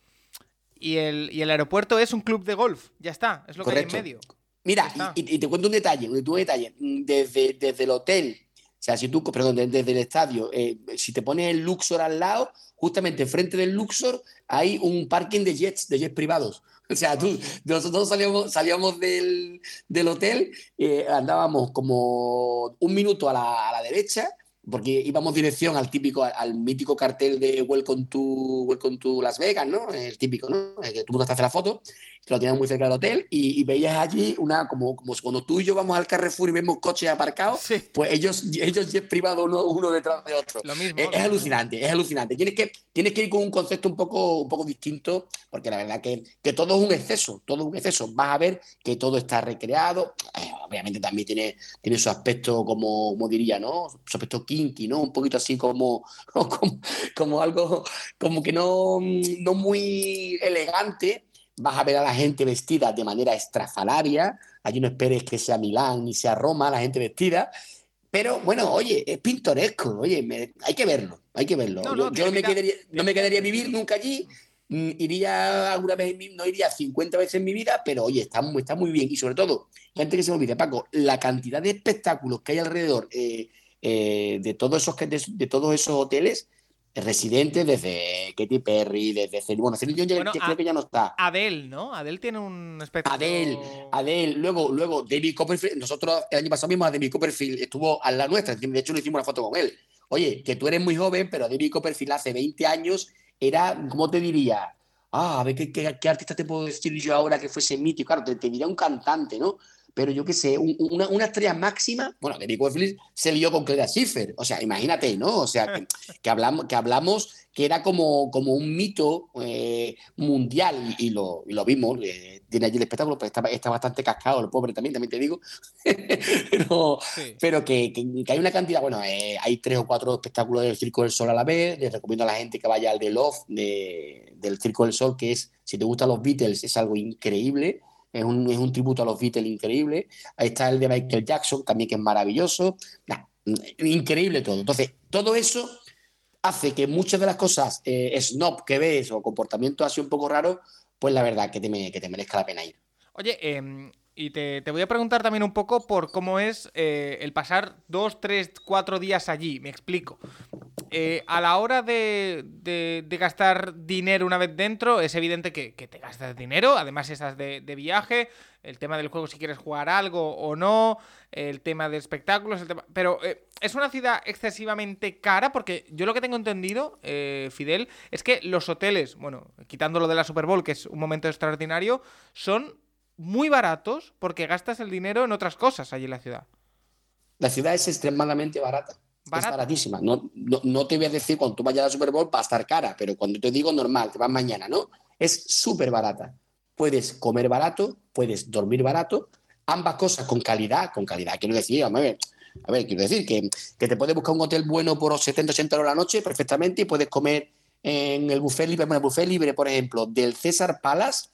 y el, y el aeropuerto es un club de golf, ya está, es lo que hay en medio. Mira, y, te cuento un detalle, un detalle. Desde, desde el hotel, o sea, si tú, perdón, desde, el estadio, eh, si te pones el Luxor al lado, justamente frente del Luxor hay un parking de jets, de jets privados. O sea, tú, nosotros salíamos, salíamos del, del hotel, eh, andábamos como un minuto a la, a la derecha porque íbamos dirección al típico, al, mítico cartel de Welcome to, Welcome to Las Vegas, ¿no? El típico, ¿no? El que tú mundo hace la foto, que lo teníamos muy cerca del hotel, y, veías allí una, como, como cuando tú y yo vamos al Carrefour y vemos coches aparcados, pues ellos, ellos es privado uno, uno, detrás de otro. Lo mismo, es, alucinante, es alucinante. Tienes que, tienes que ir con un concepto un poco, un poco distinto, porque la verdad que, que todo es un exceso, todo es un exceso. Vas a ver que todo está recreado, eh, obviamente también tiene, tiene su aspecto, como, como diría, ¿no? Su aspecto kinky, ¿no? Un poquito así como, como, algo, como que no, no muy elegante. Vas a ver a la gente vestida de manera estrafalaria. Allí no esperes que sea Milán ni sea Roma la gente vestida. Pero bueno, oye, es pintoresco, oye, hay que verlo, hay que verlo. yo, no, me quedaría, no me quedaría vivir nunca allí, iría alguna vez, no iría 50 veces en mi vida, pero oye, está, está muy bien. Y sobre todo, gente que se me olvide, Paco, la cantidad de espectáculos que hay alrededor eh, eh, de, todos esos, de, de todos esos hoteles residentes desde Katy Perry, desde bueno, Celine Dion ya, creo que ya no está. Adele, ¿no? Adele tiene un espectáculo. Adele, Adele, luego, luego David Copperfield, nosotros el año pasado mismo a David Copperfield estuvo a la nuestra, de hecho le hicimos una foto con él. Oye, que tú eres muy joven, pero David Copperfield hace 20 años era, ¿cómo te diría? Ah, a ver, ¿qué, qué, artista te puedo decir yo ahora que fuese mítico? Claro, te, te diría un cantante, ¿no? pero yo qué sé, una, una, estrella máxima, bueno, David Copperfield se lió con Claudia Schiffer, o sea, imagínate, ¿no? O sea, que, hablamos, que hablamos que era como, como un mito eh, mundial y, lo, y, lo, vimos, eh, tiene allí el espectáculo, pero está, está, bastante cascado, el pobre también, también te digo, pero, pero que, que, hay una cantidad, bueno, eh, hay tres o cuatro espectáculos del Circo del Sol a la vez, les recomiendo a la gente que vaya al de Love de, del Circo del Sol, que es, si te gustan los Beatles, es algo increíble es un, es un tributo a los Beatles increíble. Ahí está el de Michael Jackson, también que es maravilloso. increíble todo. Entonces, todo eso hace que muchas de las cosas eh, snob que ves o comportamientos así un poco raros, pues la verdad que te, que te merezca la pena ir. Oye, eh, y te, voy a preguntar también un poco por cómo es eh, el pasar dos, tres, cuatro días allí. Me explico. Eh, a la hora de, gastar dinero una vez dentro, es evidente que, te gastas dinero. Además, estás de, viaje. El tema del juego, si quieres jugar algo o no. El tema de espectáculos. Pero eh, es una ciudad excesivamente cara porque yo lo que tengo entendido, Fidel, es que los hoteles, bueno, quitando lo de la Super Bowl, que es un momento extraordinario, son muy baratos porque gastas el dinero en otras cosas allí en la ciudad. La ciudad es extremadamente barata. Es baratísima. No, no, te voy a decir cuando tú vayas a la Super Bowl va a estar cara, pero cuando te digo normal, te vas mañana, ¿no? Es súper barata. Puedes comer barato, puedes dormir barato, ambas cosas con calidad, con calidad, quiero decir, a ver, quiero decir que, que, te puedes buscar un hotel bueno por 70, 80 euros la noche perfectamente y puedes comer en el buffet libre, bueno, el buffet libre, por ejemplo, del César Palace,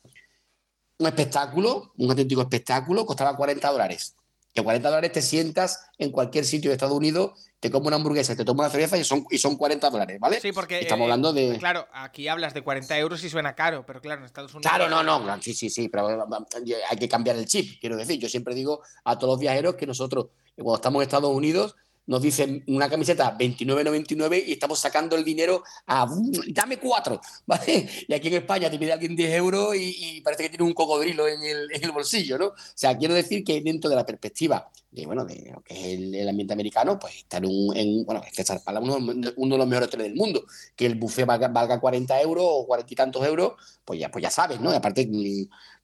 un espectáculo, un auténtico espectáculo, costaba 40 dólares. Que 40 dólares te sientas en cualquier sitio de Estados Unidos, te comes una hamburguesa, te tomas una cerveza y son, y son 40 dólares, ¿vale? Sí, porque. Estamos hablando de. Claro, aquí hablas de 40 euros y suena caro, pero claro, en Estados Unidos. Claro, no, no, sí, sí, sí, pero hay que cambiar el chip, quiero decir. Yo siempre digo a todos los viajeros que nosotros, cuando estamos en Estados Unidos, nos dicen una camiseta 29,99 y estamos sacando el dinero a dame cuatro, ¿vale? Y aquí en España te pide alguien 10 euros y, parece que tiene un cocodrilo en el, bolsillo, ¿no? O sea, quiero decir que dentro de la perspectiva de, bueno, de lo que es el, ambiente americano, pues estar en, en bueno, César Pala, uno, uno, de los mejores hoteles del mundo, que el buffet valga, valga 40 euros o 40 y tantos euros, pues ya, pues ya sabes, ¿no? Y aparte,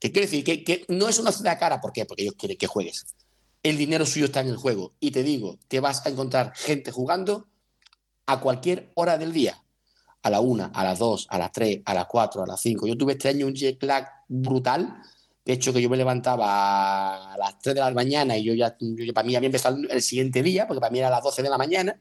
¿qué quiero decir? Que, que no es una ciudad cara, ¿por qué? Porque ellos quieren que juegues el dinero suyo está en el juego. Y te digo, te vas a encontrar gente jugando a cualquier hora del día. A la una, a las dos, a las tres, a las cuatro, a las cinco. Yo tuve este año un jet lag brutal. De hecho, que yo me levantaba a las tres de la mañana y yo ya, para mí había empezado el siguiente día, porque para mí era a las doce de la mañana.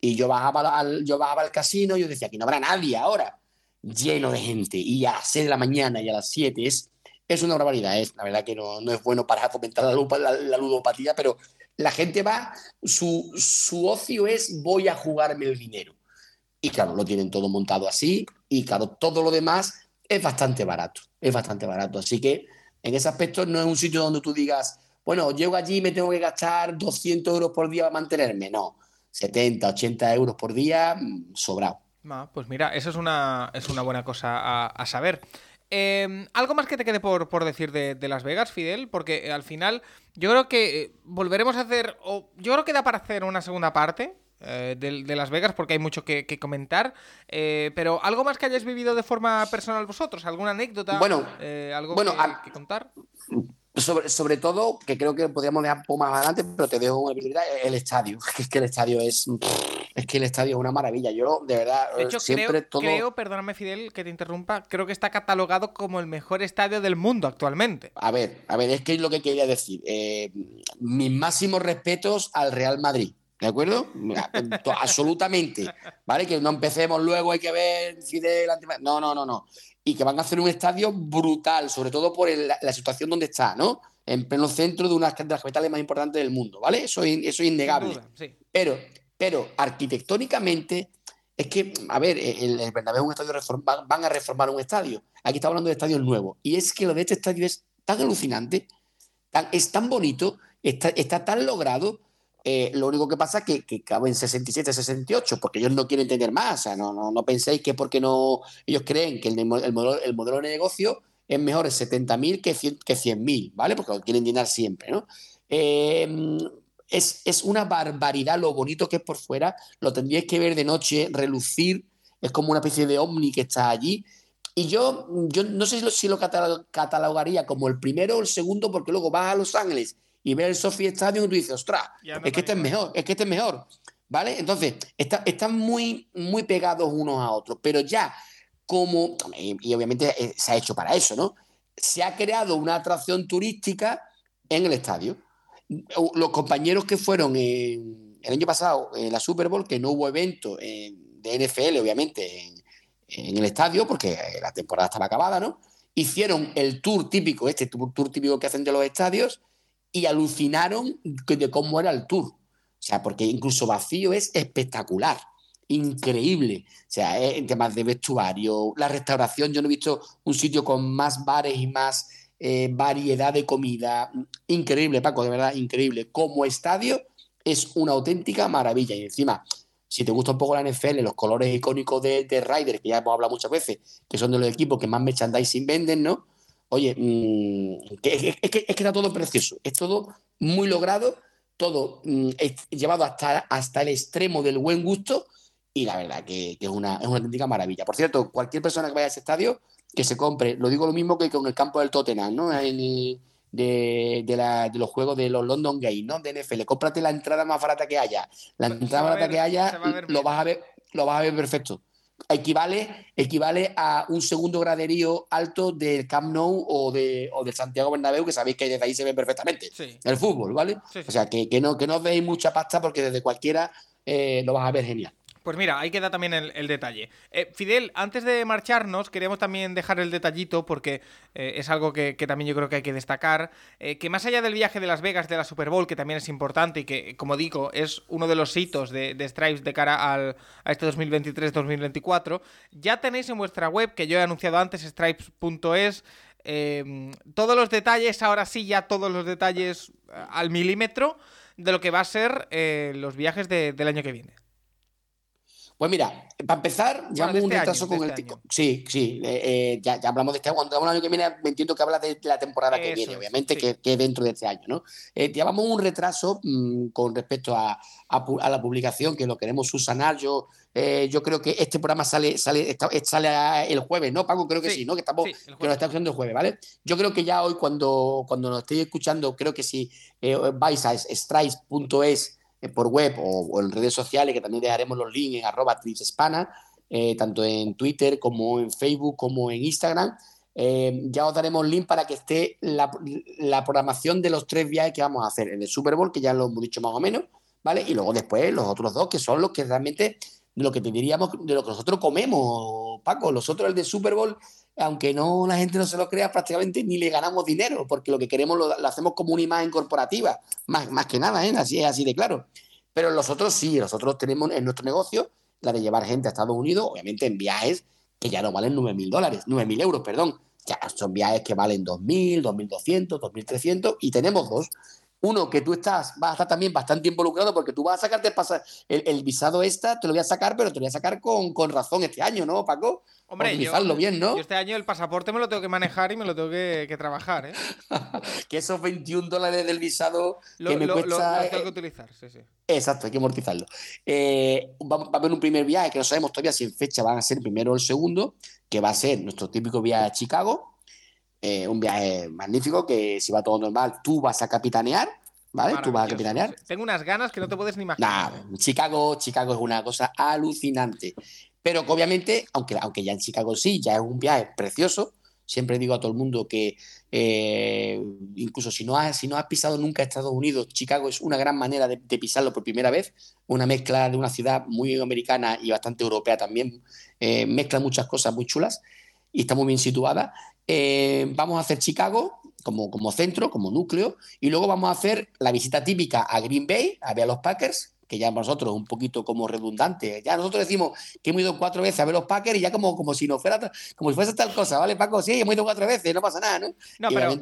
Y yo bajaba al, yo casino y yo decía, aquí no habrá nadie ahora. Lleno de gente. Y a las seis de la mañana y a las siete es es una barbaridad. Es, la verdad que no, es bueno para fomentar la, ludopatía, pero la gente va, su, su ocio es voy a jugarme el dinero. Y claro, lo tienen todo montado así y claro, todo lo demás es bastante barato, es bastante barato. Así que en ese aspecto no es un sitio donde tú digas, bueno, llego allí y me tengo que gastar 200 euros por día para mantenerme. No, 70, 80 euros por día, mm, sobrado. pues mira, eso es una, es una buena cosa a saber. Em, algo más que te quede por, por decir de, Las Vegas, Fidel, porque eh, al final yo creo que eh, volveremos a hacer, o yo creo que da para hacer una segunda parte. Eh, de, Las Vegas porque hay mucho que, comentar pero algo más que hayáis vivido de forma personal vosotros alguna anécdota bueno algo bueno, que, contar sobre, sobre todo, que creo que podríamos dejar un poco más adelante, pero te dejo una habilidad, el estadio. Es que el estadio es. Es que el estadio es una maravilla. Yo, de verdad, de hecho, siempre creo, creo, perdóname, Fidel, que te interrumpa, creo que está catalogado como el mejor estadio del mundo actualmente. A ver, a ver, es que es lo que quería decir. Eh, mis máximos respetos al Real Madrid. ¿De acuerdo? Absolutamente. ¿Vale? Que no empecemos luego, hay que ver Fidel. No, no, no, no y que van a hacer un estadio brutal, sobre todo por la situación donde está, ¿no? En pleno centro de una de las capitales más importantes del mundo, ¿vale? Eso, eso es innegable. pero, pero arquitectónicamente es que, a ver, el, el Bernabéu es un estadio reformado, van a reformar un estadio. Aquí estamos hablando de estadios nuevos. Y es que lo de este estadio es tan alucinante, es tan bonito, está, está tan logrado eh, lo único que pasa es que, que caben 67, 68, porque ellos no quieren tener más. No, penséis que porque no ellos creen que el, el, modelo, el de negocio es mejor en 70.000 que 100.000, que 100 ¿vale? Porque quieren llenar siempre, ¿no? Em, es, una barbaridad lo bonito que es por fuera. Lo tendríais que ver de noche, relucir. Es como una especie de ovni que está allí. Y yo, no sé si lo, si lo catalogaría como el primero o el segundo, porque luego vas a Los Ángeles y ver el Sophie Stadium y tú dices, ostras, es que este es mejor, es que este es mejor. ¿Vale? Entonces, están muy, muy pegados unos a otros, pero ya como, y, obviamente eh, se ha hecho para eso, ¿no? Se ha creado una atracción turística en el estadio. Los compañeros que fueron el año pasado en la Super Bowl, que no hubo evento de NFL, obviamente, en, en, el estadio, porque la temporada estaba acabada, ¿no? Hicieron el tour típico, este tour, tour típico que hacen de los estadios, y alucinaron de cómo era el tour. O sea, porque incluso vacío es espectacular, increíble. O sea, en temas de vestuario, la restauración, yo no he visto un sitio con más bares y más eh, variedad de comida. Increíble, Paco, de verdad, increíble. Como estadio es una auténtica maravilla. Y encima, si te gusta un poco la NFL, los colores icónicos de, de Ryder, que ya hemos hablado muchas veces, que son de los equipos que más merchandising venden, ¿no? Oye, mm, es, que, es, que, está todo precioso, es todo muy logrado, todo mm, llevado hasta, hasta el extremo del buen gusto y la verdad que, es, una, es una auténtica maravilla. Por cierto, cualquier persona que vaya a ese estadio, que se compre, lo digo lo mismo que con el campo del Tottenham, ¿no? de, de, los juegos de los London Games, ¿no? De NFL, cómprate la entrada más barata que haya. La entrada más barata que haya, lo vas a ver, lo vas a ver perfecto. Equivale, equivale a un segundo graderío alto del Camp Nou o, de, o del Santiago Bernabéu, que sabéis que desde ahí se ve perfectamente el fútbol, ¿vale? O sea, que, que, no, que no os veis mucha pasta porque desde cualquiera eh, lo vas a ver genial. Pues mira, ahí queda también el, detalle. Eh, Fidel, antes de marcharnos, queríamos también dejar el detallito, porque eh, es algo que, también yo creo que hay que destacar, eh, que más allá del viaje de Las Vegas de la Super Bowl, que también es importante y que, como digo, es uno de los hitos de, Stripes de cara al, a este 2023-2024, ya tenéis en vuestra web, que yo he anunciado antes, stripes.es, todos los detalles, ahora sí, ya todos los detalles al milímetro de lo que va a ser los viajes del año que viene. Pues mira, para empezar, llevamos un este retraso con este el. Sí, sí, eh, eh, ya, hablamos de este año. Cuando hablamos del año que viene, me entiendo que habla de la temporada que viene, obviamente, que, es dentro de este año, ¿no? Eh, llevamos un retraso mm, con respecto a, la publicación, que lo queremos subsanar. Yo, yo creo que este programa sale, sale, sale el jueves, ¿no, Paco? Creo que sí, ¿no? Que, estamos, que lo estamos haciendo el jueves, ¿vale? Yo creo que ya hoy, cuando, cuando nos estéis escuchando, creo que si vais a strice.es eh, por web o, en redes sociales, que también dejaremos los links en arroba tripsespana, eh, tanto en Twitter como en Facebook como en Instagram. Eh, ya os daremos link para que esté la, programación de los tres viajes que vamos a hacer. El Super Bowl, que ya lo hemos dicho más o menos, ¿vale? Y luego después los otros dos, que son los que realmente, de lo que te diríamos, de lo que nosotros comemos, Paco. Nosotros el de Super Bowl, aunque no la gente no se lo crea, prácticamente ni le ganamos dinero, porque lo que queremos lo, hacemos como una imagen corporativa, más, más que nada, ¿eh? así es así de claro. Pero nosotros sí, nosotros tenemos en nuestro negocio la de llevar gente a Estados Unidos, obviamente en viajes que ya no valen 9.000 mil dólares, 9.000 mil euros, perdón. Ya son viajes que valen 2.000, 2.200, 2.300 y tenemos dos. Uno, que tú estás, vas a estar también bastante involucrado porque tú vas a sacarte el, el, visado esta, te lo voy a sacar, pero te lo voy a sacar con, con razón este año, ¿no, Paco? Hombre, yo, bien, ¿no? Yo este año el pasaporte me lo tengo que manejar y me lo tengo que, trabajar, ¿eh? que esos 21 dólares del visado que me cuesta... Lo, tengo que utilizar, sí, sí. Exacto, hay que amortizarlo. Eh, va, a haber un primer viaje que no sabemos todavía si en fecha van a ser primero o el segundo, que va a ser nuestro típico viaje a Chicago, eh, un viaje magnífico que si va todo normal, tú vas a capitanear, ¿vale? Tú vas a capitanear. Tengo unas ganas que no te puedes ni imaginar. Nah, Chicago, Chicago es una cosa alucinante. Pero que obviamente, aunque, aunque ya en Chicago sí, ya es un viaje precioso, siempre digo a todo el mundo que eh, incluso si no, has, si no has pisado nunca Estados Unidos, Chicago es una gran manera de, pisarlo por primera vez, una mezcla de una ciudad muy americana y bastante europea también, eh, mezcla muchas cosas muy chulas y está muy bien situada. Eh, vamos a hacer Chicago como, como centro, como núcleo, y luego vamos a hacer la visita típica a Green Bay, a ver a los Packers, que ya nosotros un poquito como redundante. Ya nosotros decimos que hemos ido cuatro veces a ver los Packers y ya como, como si no fuera, como si fuese tal cosa, ¿vale, Paco? Sí, hemos ido cuatro veces, no pasa nada, ¿no? No, pero,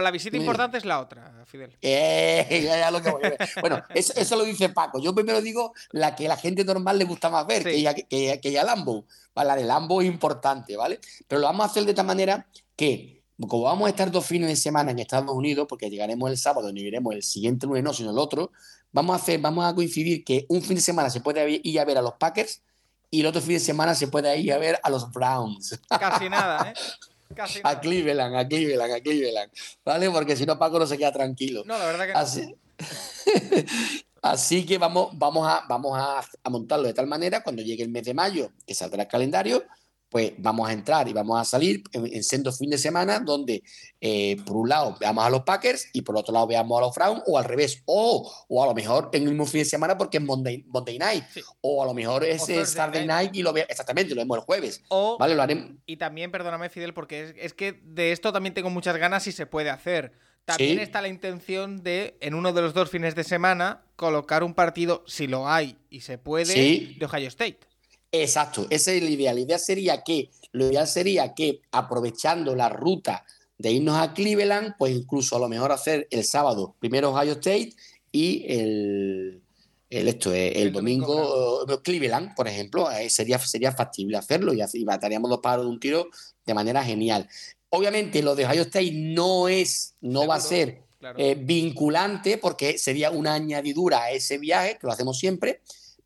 la visita importante es la otra, Fidel. Eh, ya, lo que voy a ver. bueno, eso, lo dice Paco. Yo primero digo la que la gente normal le gusta más ver, que, ya, que, que ya Lambo. La de Lambo es importante, ¿vale? Pero lo vamos a hacer de esta manera que como vamos a estar dos fines de semana en Estados Unidos, porque llegaremos el sábado y iremos el siguiente lunes, no, sino el otro, vamos a hacer, vamos a coincidir que un fin de semana se puede ir a ver a los Packers y el otro fin de semana se puede ir a ver a los Browns. Casi nada, ¿eh? Casi nada. A Cleveland, a Cleveland, a Cleveland. ¿Vale? Porque si no, Paco no se queda tranquilo. No, la verdad que Así... Así que vamos, vamos, a, vamos a, a, montarlo de tal manera cuando llegue el mes de mayo, que saldrá el calendario, pues vamos a entrar y vamos a salir en, en fin fin de semana donde eh, por un lado veamos a los Packers y por otro lado veamos a los Browns o al revés, o, o a lo mejor en el mismo fin de semana porque es Monday, Night, o a lo mejor es Saturday Night y lo ve, exactamente, lo vemos el jueves. ¿vale? Lo haremos. Y también, perdóname Fidel, porque es, que de esto también tengo muchas ganas y se puede hacer. También está la intención de, en uno de los dos fines de semana, colocar un partido, si lo hay y se puede, de Ohio State. Exacto, esa es la idea. La idea sería que, lo ideal sería que aprovechando la ruta de irnos a Cleveland, pues incluso a lo mejor hacer el sábado primero Ohio State y el, el esto, el, domingo, eh, Cleveland, por ejemplo, eh, sería, sería factible hacerlo y, así mataríamos dos paros de un tiro de manera genial. Obviamente lo de Ohio State no es, no va a ser eh, vinculante porque sería una añadidura a ese viaje, que lo hacemos siempre,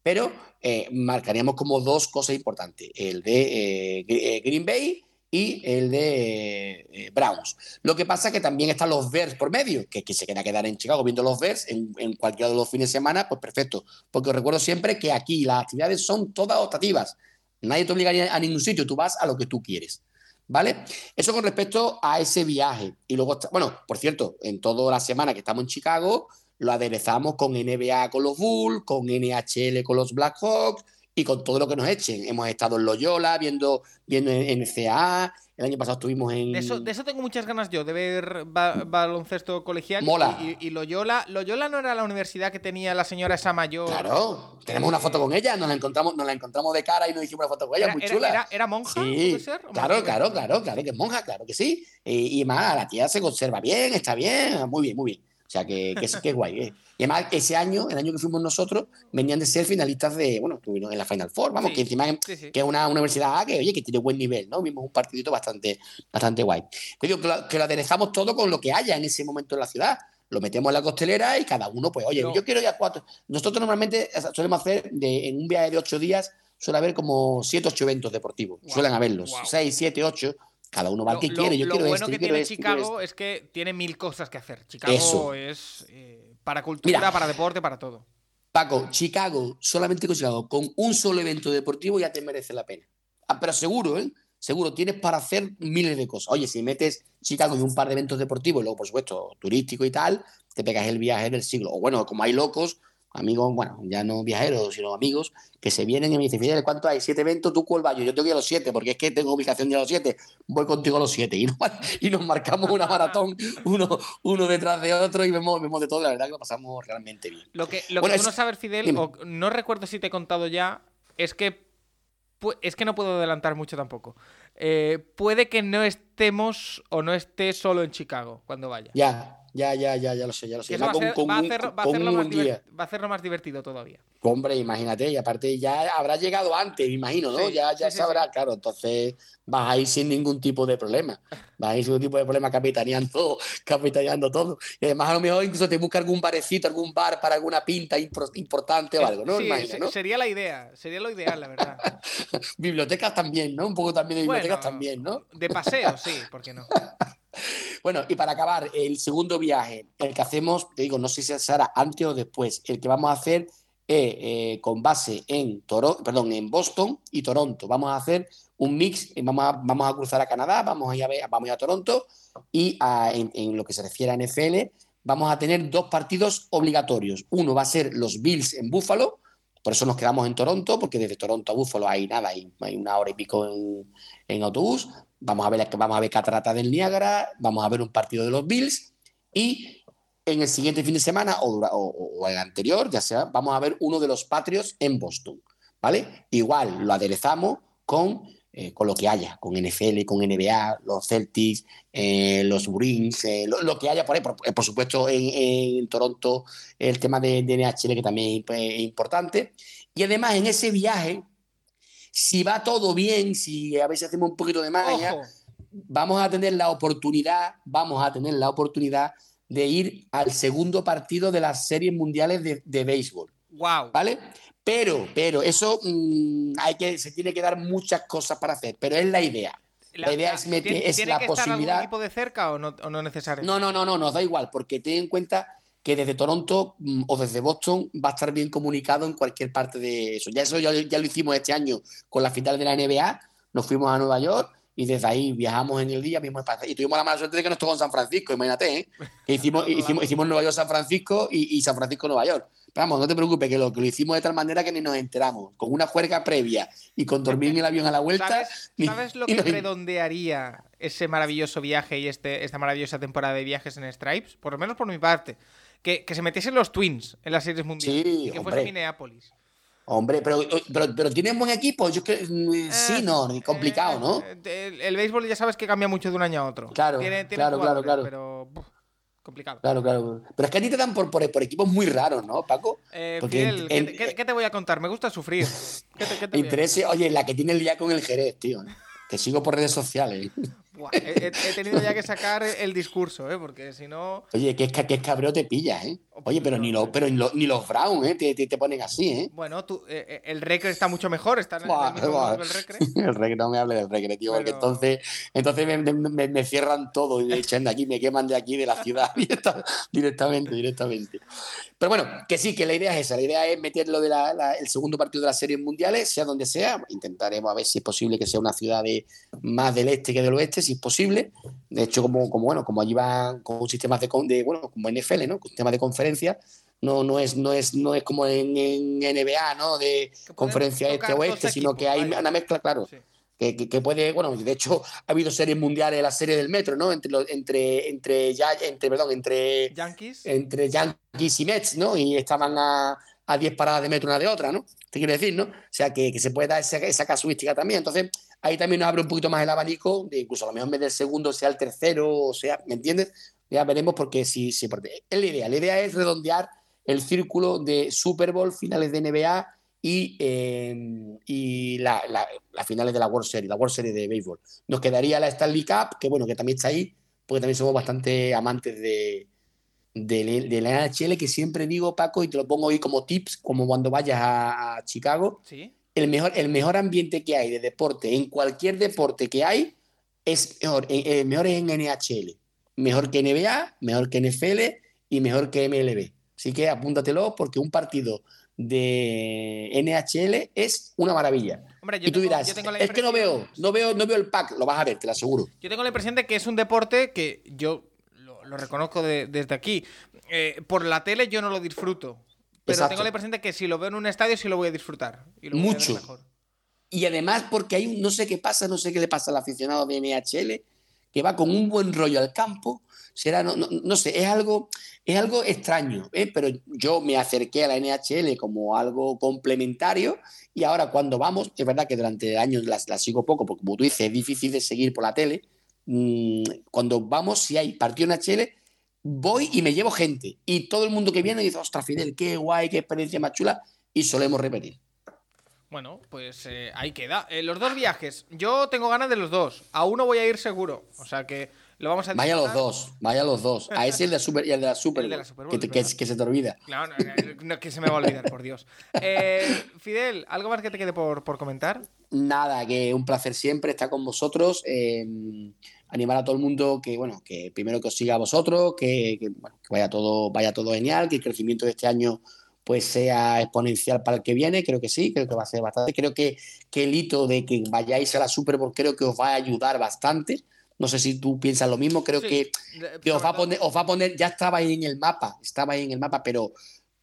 pero eh, marcaríamos como dos cosas importantes, el de eh, eh, Green Bay y el de Browns. Lo que pasa es que también están los Bears por medio, que, que se queda quedar en Chicago viendo los Bears en, en, cualquiera de los fines de semana, pues perfecto. Porque os recuerdo siempre que aquí las actividades son todas optativas. Nadie te obliga a ningún sitio, tú vas a lo que tú quieres. ¿Vale? Eso con respecto a ese viaje. Y luego, bueno, por cierto, en toda la semana que estamos en Chicago, lo aderezamos con NBA con los Bulls, con NHL con los Blackhawks y con todo lo que nos echen. Hemos estado en Loyola, viendo, viendo en NCAA, el año pasado estuvimos en. De eso, de eso tengo muchas ganas yo, de ver baloncesto colegial. Mola. Y, Loyola. Loyola no era la universidad que tenía la señora esa mayor. Claro, tenemos una foto con ella, nos la encontramos, nos la encontramos de cara y nos hicimos una foto con ella, muy chula. Era, monja? Sí, ser? Claro, claro, claro, claro que es monja, claro que sí. Y, y más, la tía se conserva bien, está bien, muy bien, muy bien. O sea, que, que, que es guay. ¿eh? Y además, ese año, el año que fuimos nosotros, venían de ser finalistas de, bueno, estuvieron en la Final Four, vamos, que encima que es una universidad que, oye, que tiene buen nivel, ¿no? Vimos un partidito bastante, bastante guay. Pero que lo, que lo aderezamos todo con lo que haya en ese momento en la ciudad lo metemos en la costelera y cada uno, pues, oye, yo quiero ir a cuatro. Nosotros normalmente solemos hacer de, en un viaje de ocho días, suele haber como siete, ocho eventos deportivos. Suelen haberlos, seis, siete, ocho. Cada uno va al que quiere. Yo lo quiero bueno que tiene Chicago es que tiene mil cosas que hacer. Chicago es eh, para cultura, para deporte, para todo. Paco, Chicago, solamente con Chicago, con un solo evento deportivo ya te merece la pena. Ah, pero seguro, ¿eh? Seguro, tienes para hacer miles de cosas. Oye, si metes Chicago y un par de eventos deportivos, y luego, por supuesto, turístico y tal, te pegas el viaje del siglo. O bueno, como hay locos, amigos, bueno, ya no viajeros, sino amigos, que se vienen y me dicen, Fidel, ¿cuánto hay? ¿Siete eventos? ¿Tú cuál vas? Yo tengo que ir a los siete, porque es que tengo ubicación de a los siete. Voy contigo a los siete. Y, y nos marcamos una maratón, uno, uno detrás de otro, y vemos, vemos de todo. La verdad que lo pasamos realmente bien. Lo que, lo que tú no sabes, Fidel, o no recuerdo si te he contado ya, es que es que no puedo adelantar mucho tampoco. Eh, puede que no estemos o no esté solo en Chicago cuando vaya. Ya, ya, ya, ya, ya lo sé, ya lo sé. Va, a hacerlo más divertido todavía. Hombre, imagínate, y aparte ya habrá llegado antes, me imagino, ¿no? ya ya sabrá, claro, entonces vas a ir sin ningún tipo de problema. Vas a ir sin ningún tipo de problema capitaneando, capitaneando todo. Y además a lo mejor incluso te busca algún barecito, algún bar para alguna pinta importante o algo, ¿no? Sí, sería la idea, sería lo ideal, la verdad. bibliotecas también, ¿no? Un poco también de bibliotecas también, ¿no? De paseo, sí, ¿por qué no? Bueno, y para acabar, el segundo viaje, el que hacemos, te digo, no sé si será antes o después, el que vamos a hacer eh, con base en, Toro, perdón, en Boston y Toronto. Vamos a hacer un mix, eh, vamos a, cruzar a Canadá, vamos a ir a, Toronto y en, lo que se refiere a NFL, vamos a tener dos partidos obligatorios. Uno va a ser los Bills en Buffalo, por eso nos quedamos en Toronto, porque desde Toronto a Buffalo hay nada, hay, hay una hora y pico en autobús vamos a ver, vamos a ver Catarata del Niágara, vamos a ver un partido de los Bills y en el siguiente fin de semana o, el anterior, ya sea, vamos a ver uno de los Patriots en Boston, ¿vale? Igual lo aderezamos con, eh, con lo que haya, con NFL, con NBA, los Celtics, eh, los Bruins, eh, lo, que haya por ahí, por, supuesto en, Toronto el tema de, de NHL que también es importante. Y además en ese viaje si va todo bien, si a veces hacemos un poquito de magia, vamos a tener la oportunidad, vamos a tener la oportunidad de ir al segundo partido de las series mundiales de, béisbol. Wow. ¿Vale? Pero, pero eso mm, hay que, se tiene que dar muchas cosas para hacer, pero es la idea. La, idea es, meter, es la que posibilidad. Estar equipo de cerca o no, o no necesariamente? No, no, no, no, nos da igual, porque ten en cuenta que desde Toronto mm, o desde Boston va a estar bien comunicado en cualquier parte de eso. Ya eso ya, lo hicimos este año con la final de la NBA, nos fuimos a Nueva York y desde ahí viajamos en el día mismo y tuvimos la mala suerte de que nos tocó en San Francisco, imagínate, ¿eh? hicimos, hicimos, hicimos Nueva York San Francisco y, San Francisco Nueva York. Pero vamos, no te preocupes, que lo, que lo hicimos de tal manera que ni nos enteramos, con una juerga previa y con dormir en el avión a la vuelta. ¿Sabes, lo que redondearía ese maravilloso viaje y este, esta maravillosa temporada de viajes en Stripes? Por lo menos por mi parte que, se metiesen los Twins en las series mundiales. Sí, y que fuese Minneapolis. Hombre, pero, pero, pero tienen buen equipo. Yo que mm, eh, sí, no, complicado, ¿no? Eh, el, béisbol ya sabes que cambia mucho de un año a otro. Claro, claro, claro, claro. Pero complicado. Claro, claro. Pero es que a ti te dan por, por, equipos muy raros, ¿no, Paco? Eh, ¿qué, te voy a contar? Me gusta sufrir. ¿Qué te, Interese, oye, la que tiene el día con el Jerez, tío. Te sigo por redes sociales he, tenido ya que sacar el discurso, ¿eh? Porque si no. Oye, ¿qué, qué cabreo te pillas, ¿eh? Oye, pero ni, los, pero ni los Brown, ¿eh? Te, te, ponen así, ¿eh? Bueno, tú, eh, eh, el Recre está mucho mejor. Está en el, el Recre. el Recre, no me hable del Recre, tío, porque entonces, entonces me, me, cierran todo y me echan de aquí, me queman de aquí, de la ciudad, directamente, directamente. Pero bueno, que sí, que la idea es esa. La idea es meterlo del el segundo partido de las series mundiales, sea donde sea. Intentaremos a ver si es posible que sea una ciudad de, más del este que del oeste, si es posible. De hecho, como, como bueno, como allí van con un sistema de, de bueno, como NFL, ¿no? Con sistema de conferencia, no, no, es, no, es, no es como en, NBA, ¿no? De conferencia este-oeste, sino que hay una mezcla, claro. Que, que, puede, bueno, de hecho ha habido series mundiales, la serie del metro, ¿no? Entre entre entre ya entre perdón, entre Yankees, entre Yankees y Mets, ¿no? Y estaban a, a 10 paradas de metro una de otra, ¿no? ¿Te quiere decir, no? O sea, que, que se puede dar esa, esa, casuística también. Entonces, ahí también nos abre un poquito más el abanico, de incluso a lo mejor en vez del segundo sea el tercero, o sea, ¿me entiendes? Ya veremos porque sí, sí, porque es la idea. La idea es redondear el círculo de Super Bowl, finales de NBA y, em, y la, finales de la World Series, la World Series de béisbol. Nos quedaría la Stanley Cup, que bueno, que también está ahí, porque también somos bastante amantes de, de, la NHL, que siempre digo, Paco, y te lo pongo ahí como tips, como cuando vayas a, Chicago. El, mejor, el mejor ambiente que hay de deporte, en cualquier deporte que hay, es mejor, eh, eh, mejor es en NHL. Mejor que NBA, mejor que NFL y mejor que MLB. Así que apúntatelo porque un partido de NHL es una maravilla. y tú dirás, es que no veo, no veo, no veo el pack, lo vas a ver, te lo aseguro. Yo tengo la impresión de que es un deporte que yo lo, reconozco desde aquí. Eh, por la tele yo no lo disfruto. Pero tengo la impresión de que si lo veo en un estadio sí lo voy a disfrutar. Mucho. Y además porque hay un, no sé qué pasa, no sé qué le pasa al aficionado de NHL, que va con un buen rollo al campo, será, no, no, sé, es algo, es algo extraño, ¿eh? pero yo me acerqué a la NHL como algo complementario y ahora cuando vamos, es verdad que durante años la, la sigo poco, porque como tú dices, es difícil de seguir por la tele, mm, cuando vamos, si hay partido NHL, voy y me llevo gente y todo el mundo que viene dice, ostras, Fidel, qué guay, qué experiencia más chula y solemos repetir. Bueno, pues eh, ahí queda. Eh, los dos viajes, yo tengo ganas de los dos. A uno voy a ir seguro. O sea que lo vamos a Vaya los dos, vaya los dos. A ese el de la Super, y el de la Super, que, se te olvida. Claro, no, que se me va a olvidar, por Dios. Eh, Fidel, ¿algo más que te quede por, comentar? Nada, que un placer siempre estar con vosotros. animar a todo el mundo que, bueno, que primero que os siga a vosotros, que, que vaya, todo, vaya todo genial, que el crecimiento de este año pues sea exponencial para el que viene, creo que sí, creo que va a ser bastante. Creo que, que el hito de que vayáis a la Super Bowl creo que os va a ayudar bastante. No sé si tú piensas lo mismo, creo que, os, va a poner, os va a poner, ya estaba ahí en el mapa, estaba ahí en el mapa, pero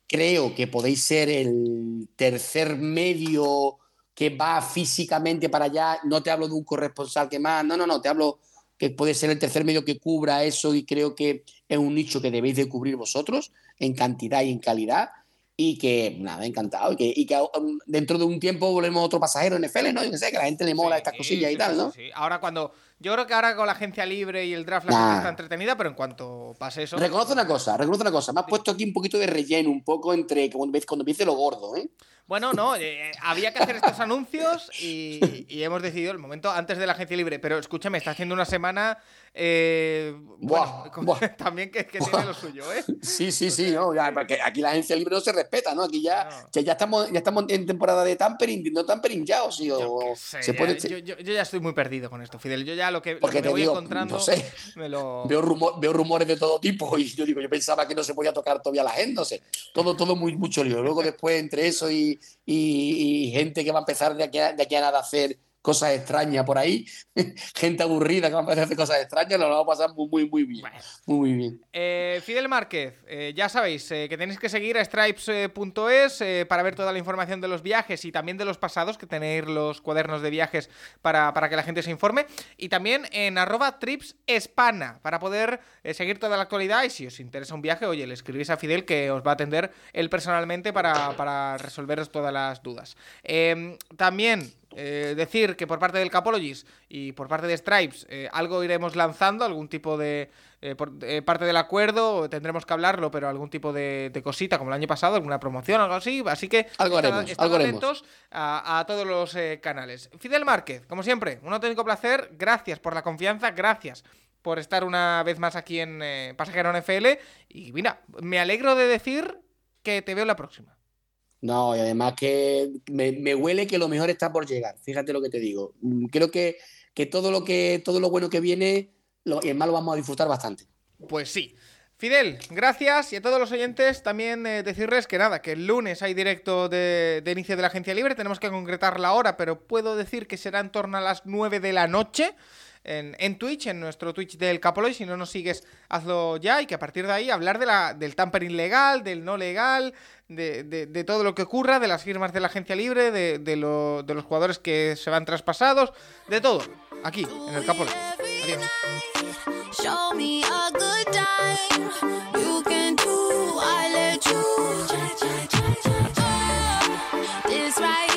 creo que podéis ser el tercer medio que va físicamente para allá. No te hablo de un corresponsal que más, no, no, no, te hablo que puede ser el tercer medio que cubra eso y creo que es un nicho que debéis de cubrir vosotros en cantidad y en calidad y que, nada, encantado. Y que, y que um, dentro de un tiempo volvemos otro pasajero en FL, ¿no? Yo sé, que a la gente le mola estas cosillas y tal, ¿no? Sí, ahora cuando. Yo creo que ahora con la agencia libre y el draft la gente está entretenida, pero en cuanto pase eso. Reconoce una cosa, reconoce una cosa. Me has puesto aquí un poquito de relleno, un poco entre cuando, cuando empiece lo gordo, ¿eh? Bueno, no, eh, había que hacer estos anuncios y, y, hemos decidido el momento antes de la agencia libre. Pero escúchame, está haciendo una semana eh, también que, tiene lo suyo, ¿eh? Sí, sí, sí, no, porque aquí la agencia libre no se respeta, ¿no? Aquí ya, ya, estamos, ya estamos en temporada de tampering, no tampering ya, o sí, yo, se puede... yo, yo, ya estoy muy perdido con esto, Fidel. Yo ya lo que, porque me voy encontrando. No sé, me lo... veo, veo rumores de todo tipo y yo digo, yo pensaba que no se podía tocar todavía la gente, no sé. Todo, todo muy, mucho lío. Luego, después, entre eso y, y, gente que va a empezar de aquí de aquí a nada a hacer cosas extrañas por ahí, gente aburrida que va a hacer cosas extrañas, lo vamos a pasar muy, muy, muy bien. Muy, bien. Eh, Fidel Márquez, eh, ya sabéis eh, que tenéis que seguir a stripes.es para ver toda la información de los viajes y también de los pasados, que tenéis los cuadernos de viajes para, que la gente se informe. Y también en arroba tripsespana para poder seguir toda la actualidad. Y si os interesa un viaje, oye, le escribís a Fidel que os va a atender él personalmente para, para resolveros todas las dudas. también eh, decir que por parte del Capologist y por parte de Stripes eh, algo iremos lanzando, algún tipo de eh, por, parte del acuerdo, tendremos que hablarlo, pero algún tipo de, cosita como el año pasado, alguna promoción, algo así. Así que algo haremos, atentos a, todos los canales. Fidel Márquez, como siempre, un auténtico placer. Gracias por la confianza, gracias por estar una vez más aquí en eh, Pasajero NFL. Y mira, me alegro de decir que te veo la próxima. No, y además que me, huele que lo mejor está por llegar. Fíjate lo que te digo. Mm, creo que, que todo lo que todo lo bueno que viene, lo, el malo vamos a disfrutar bastante. Pues sí. Fidel, gracias y a todos los oyentes también eh, decirles que nada, que el lunes hay directo de, de, inicio de la agencia libre, tenemos que concretar la hora, pero puedo decir que será en torno a las 9 de la noche en, Twitch, en nuestro Twitch del Capoloy. Si no nos sigues, hazlo ya y que a partir de ahí hablar de la, del tampering legal, del no legal, de, todo lo que ocurra, de las firmas de la agencia libre, de, de, los jugadores que se van traspasados, de todo, aquí, en el Capoloy. Adiós. right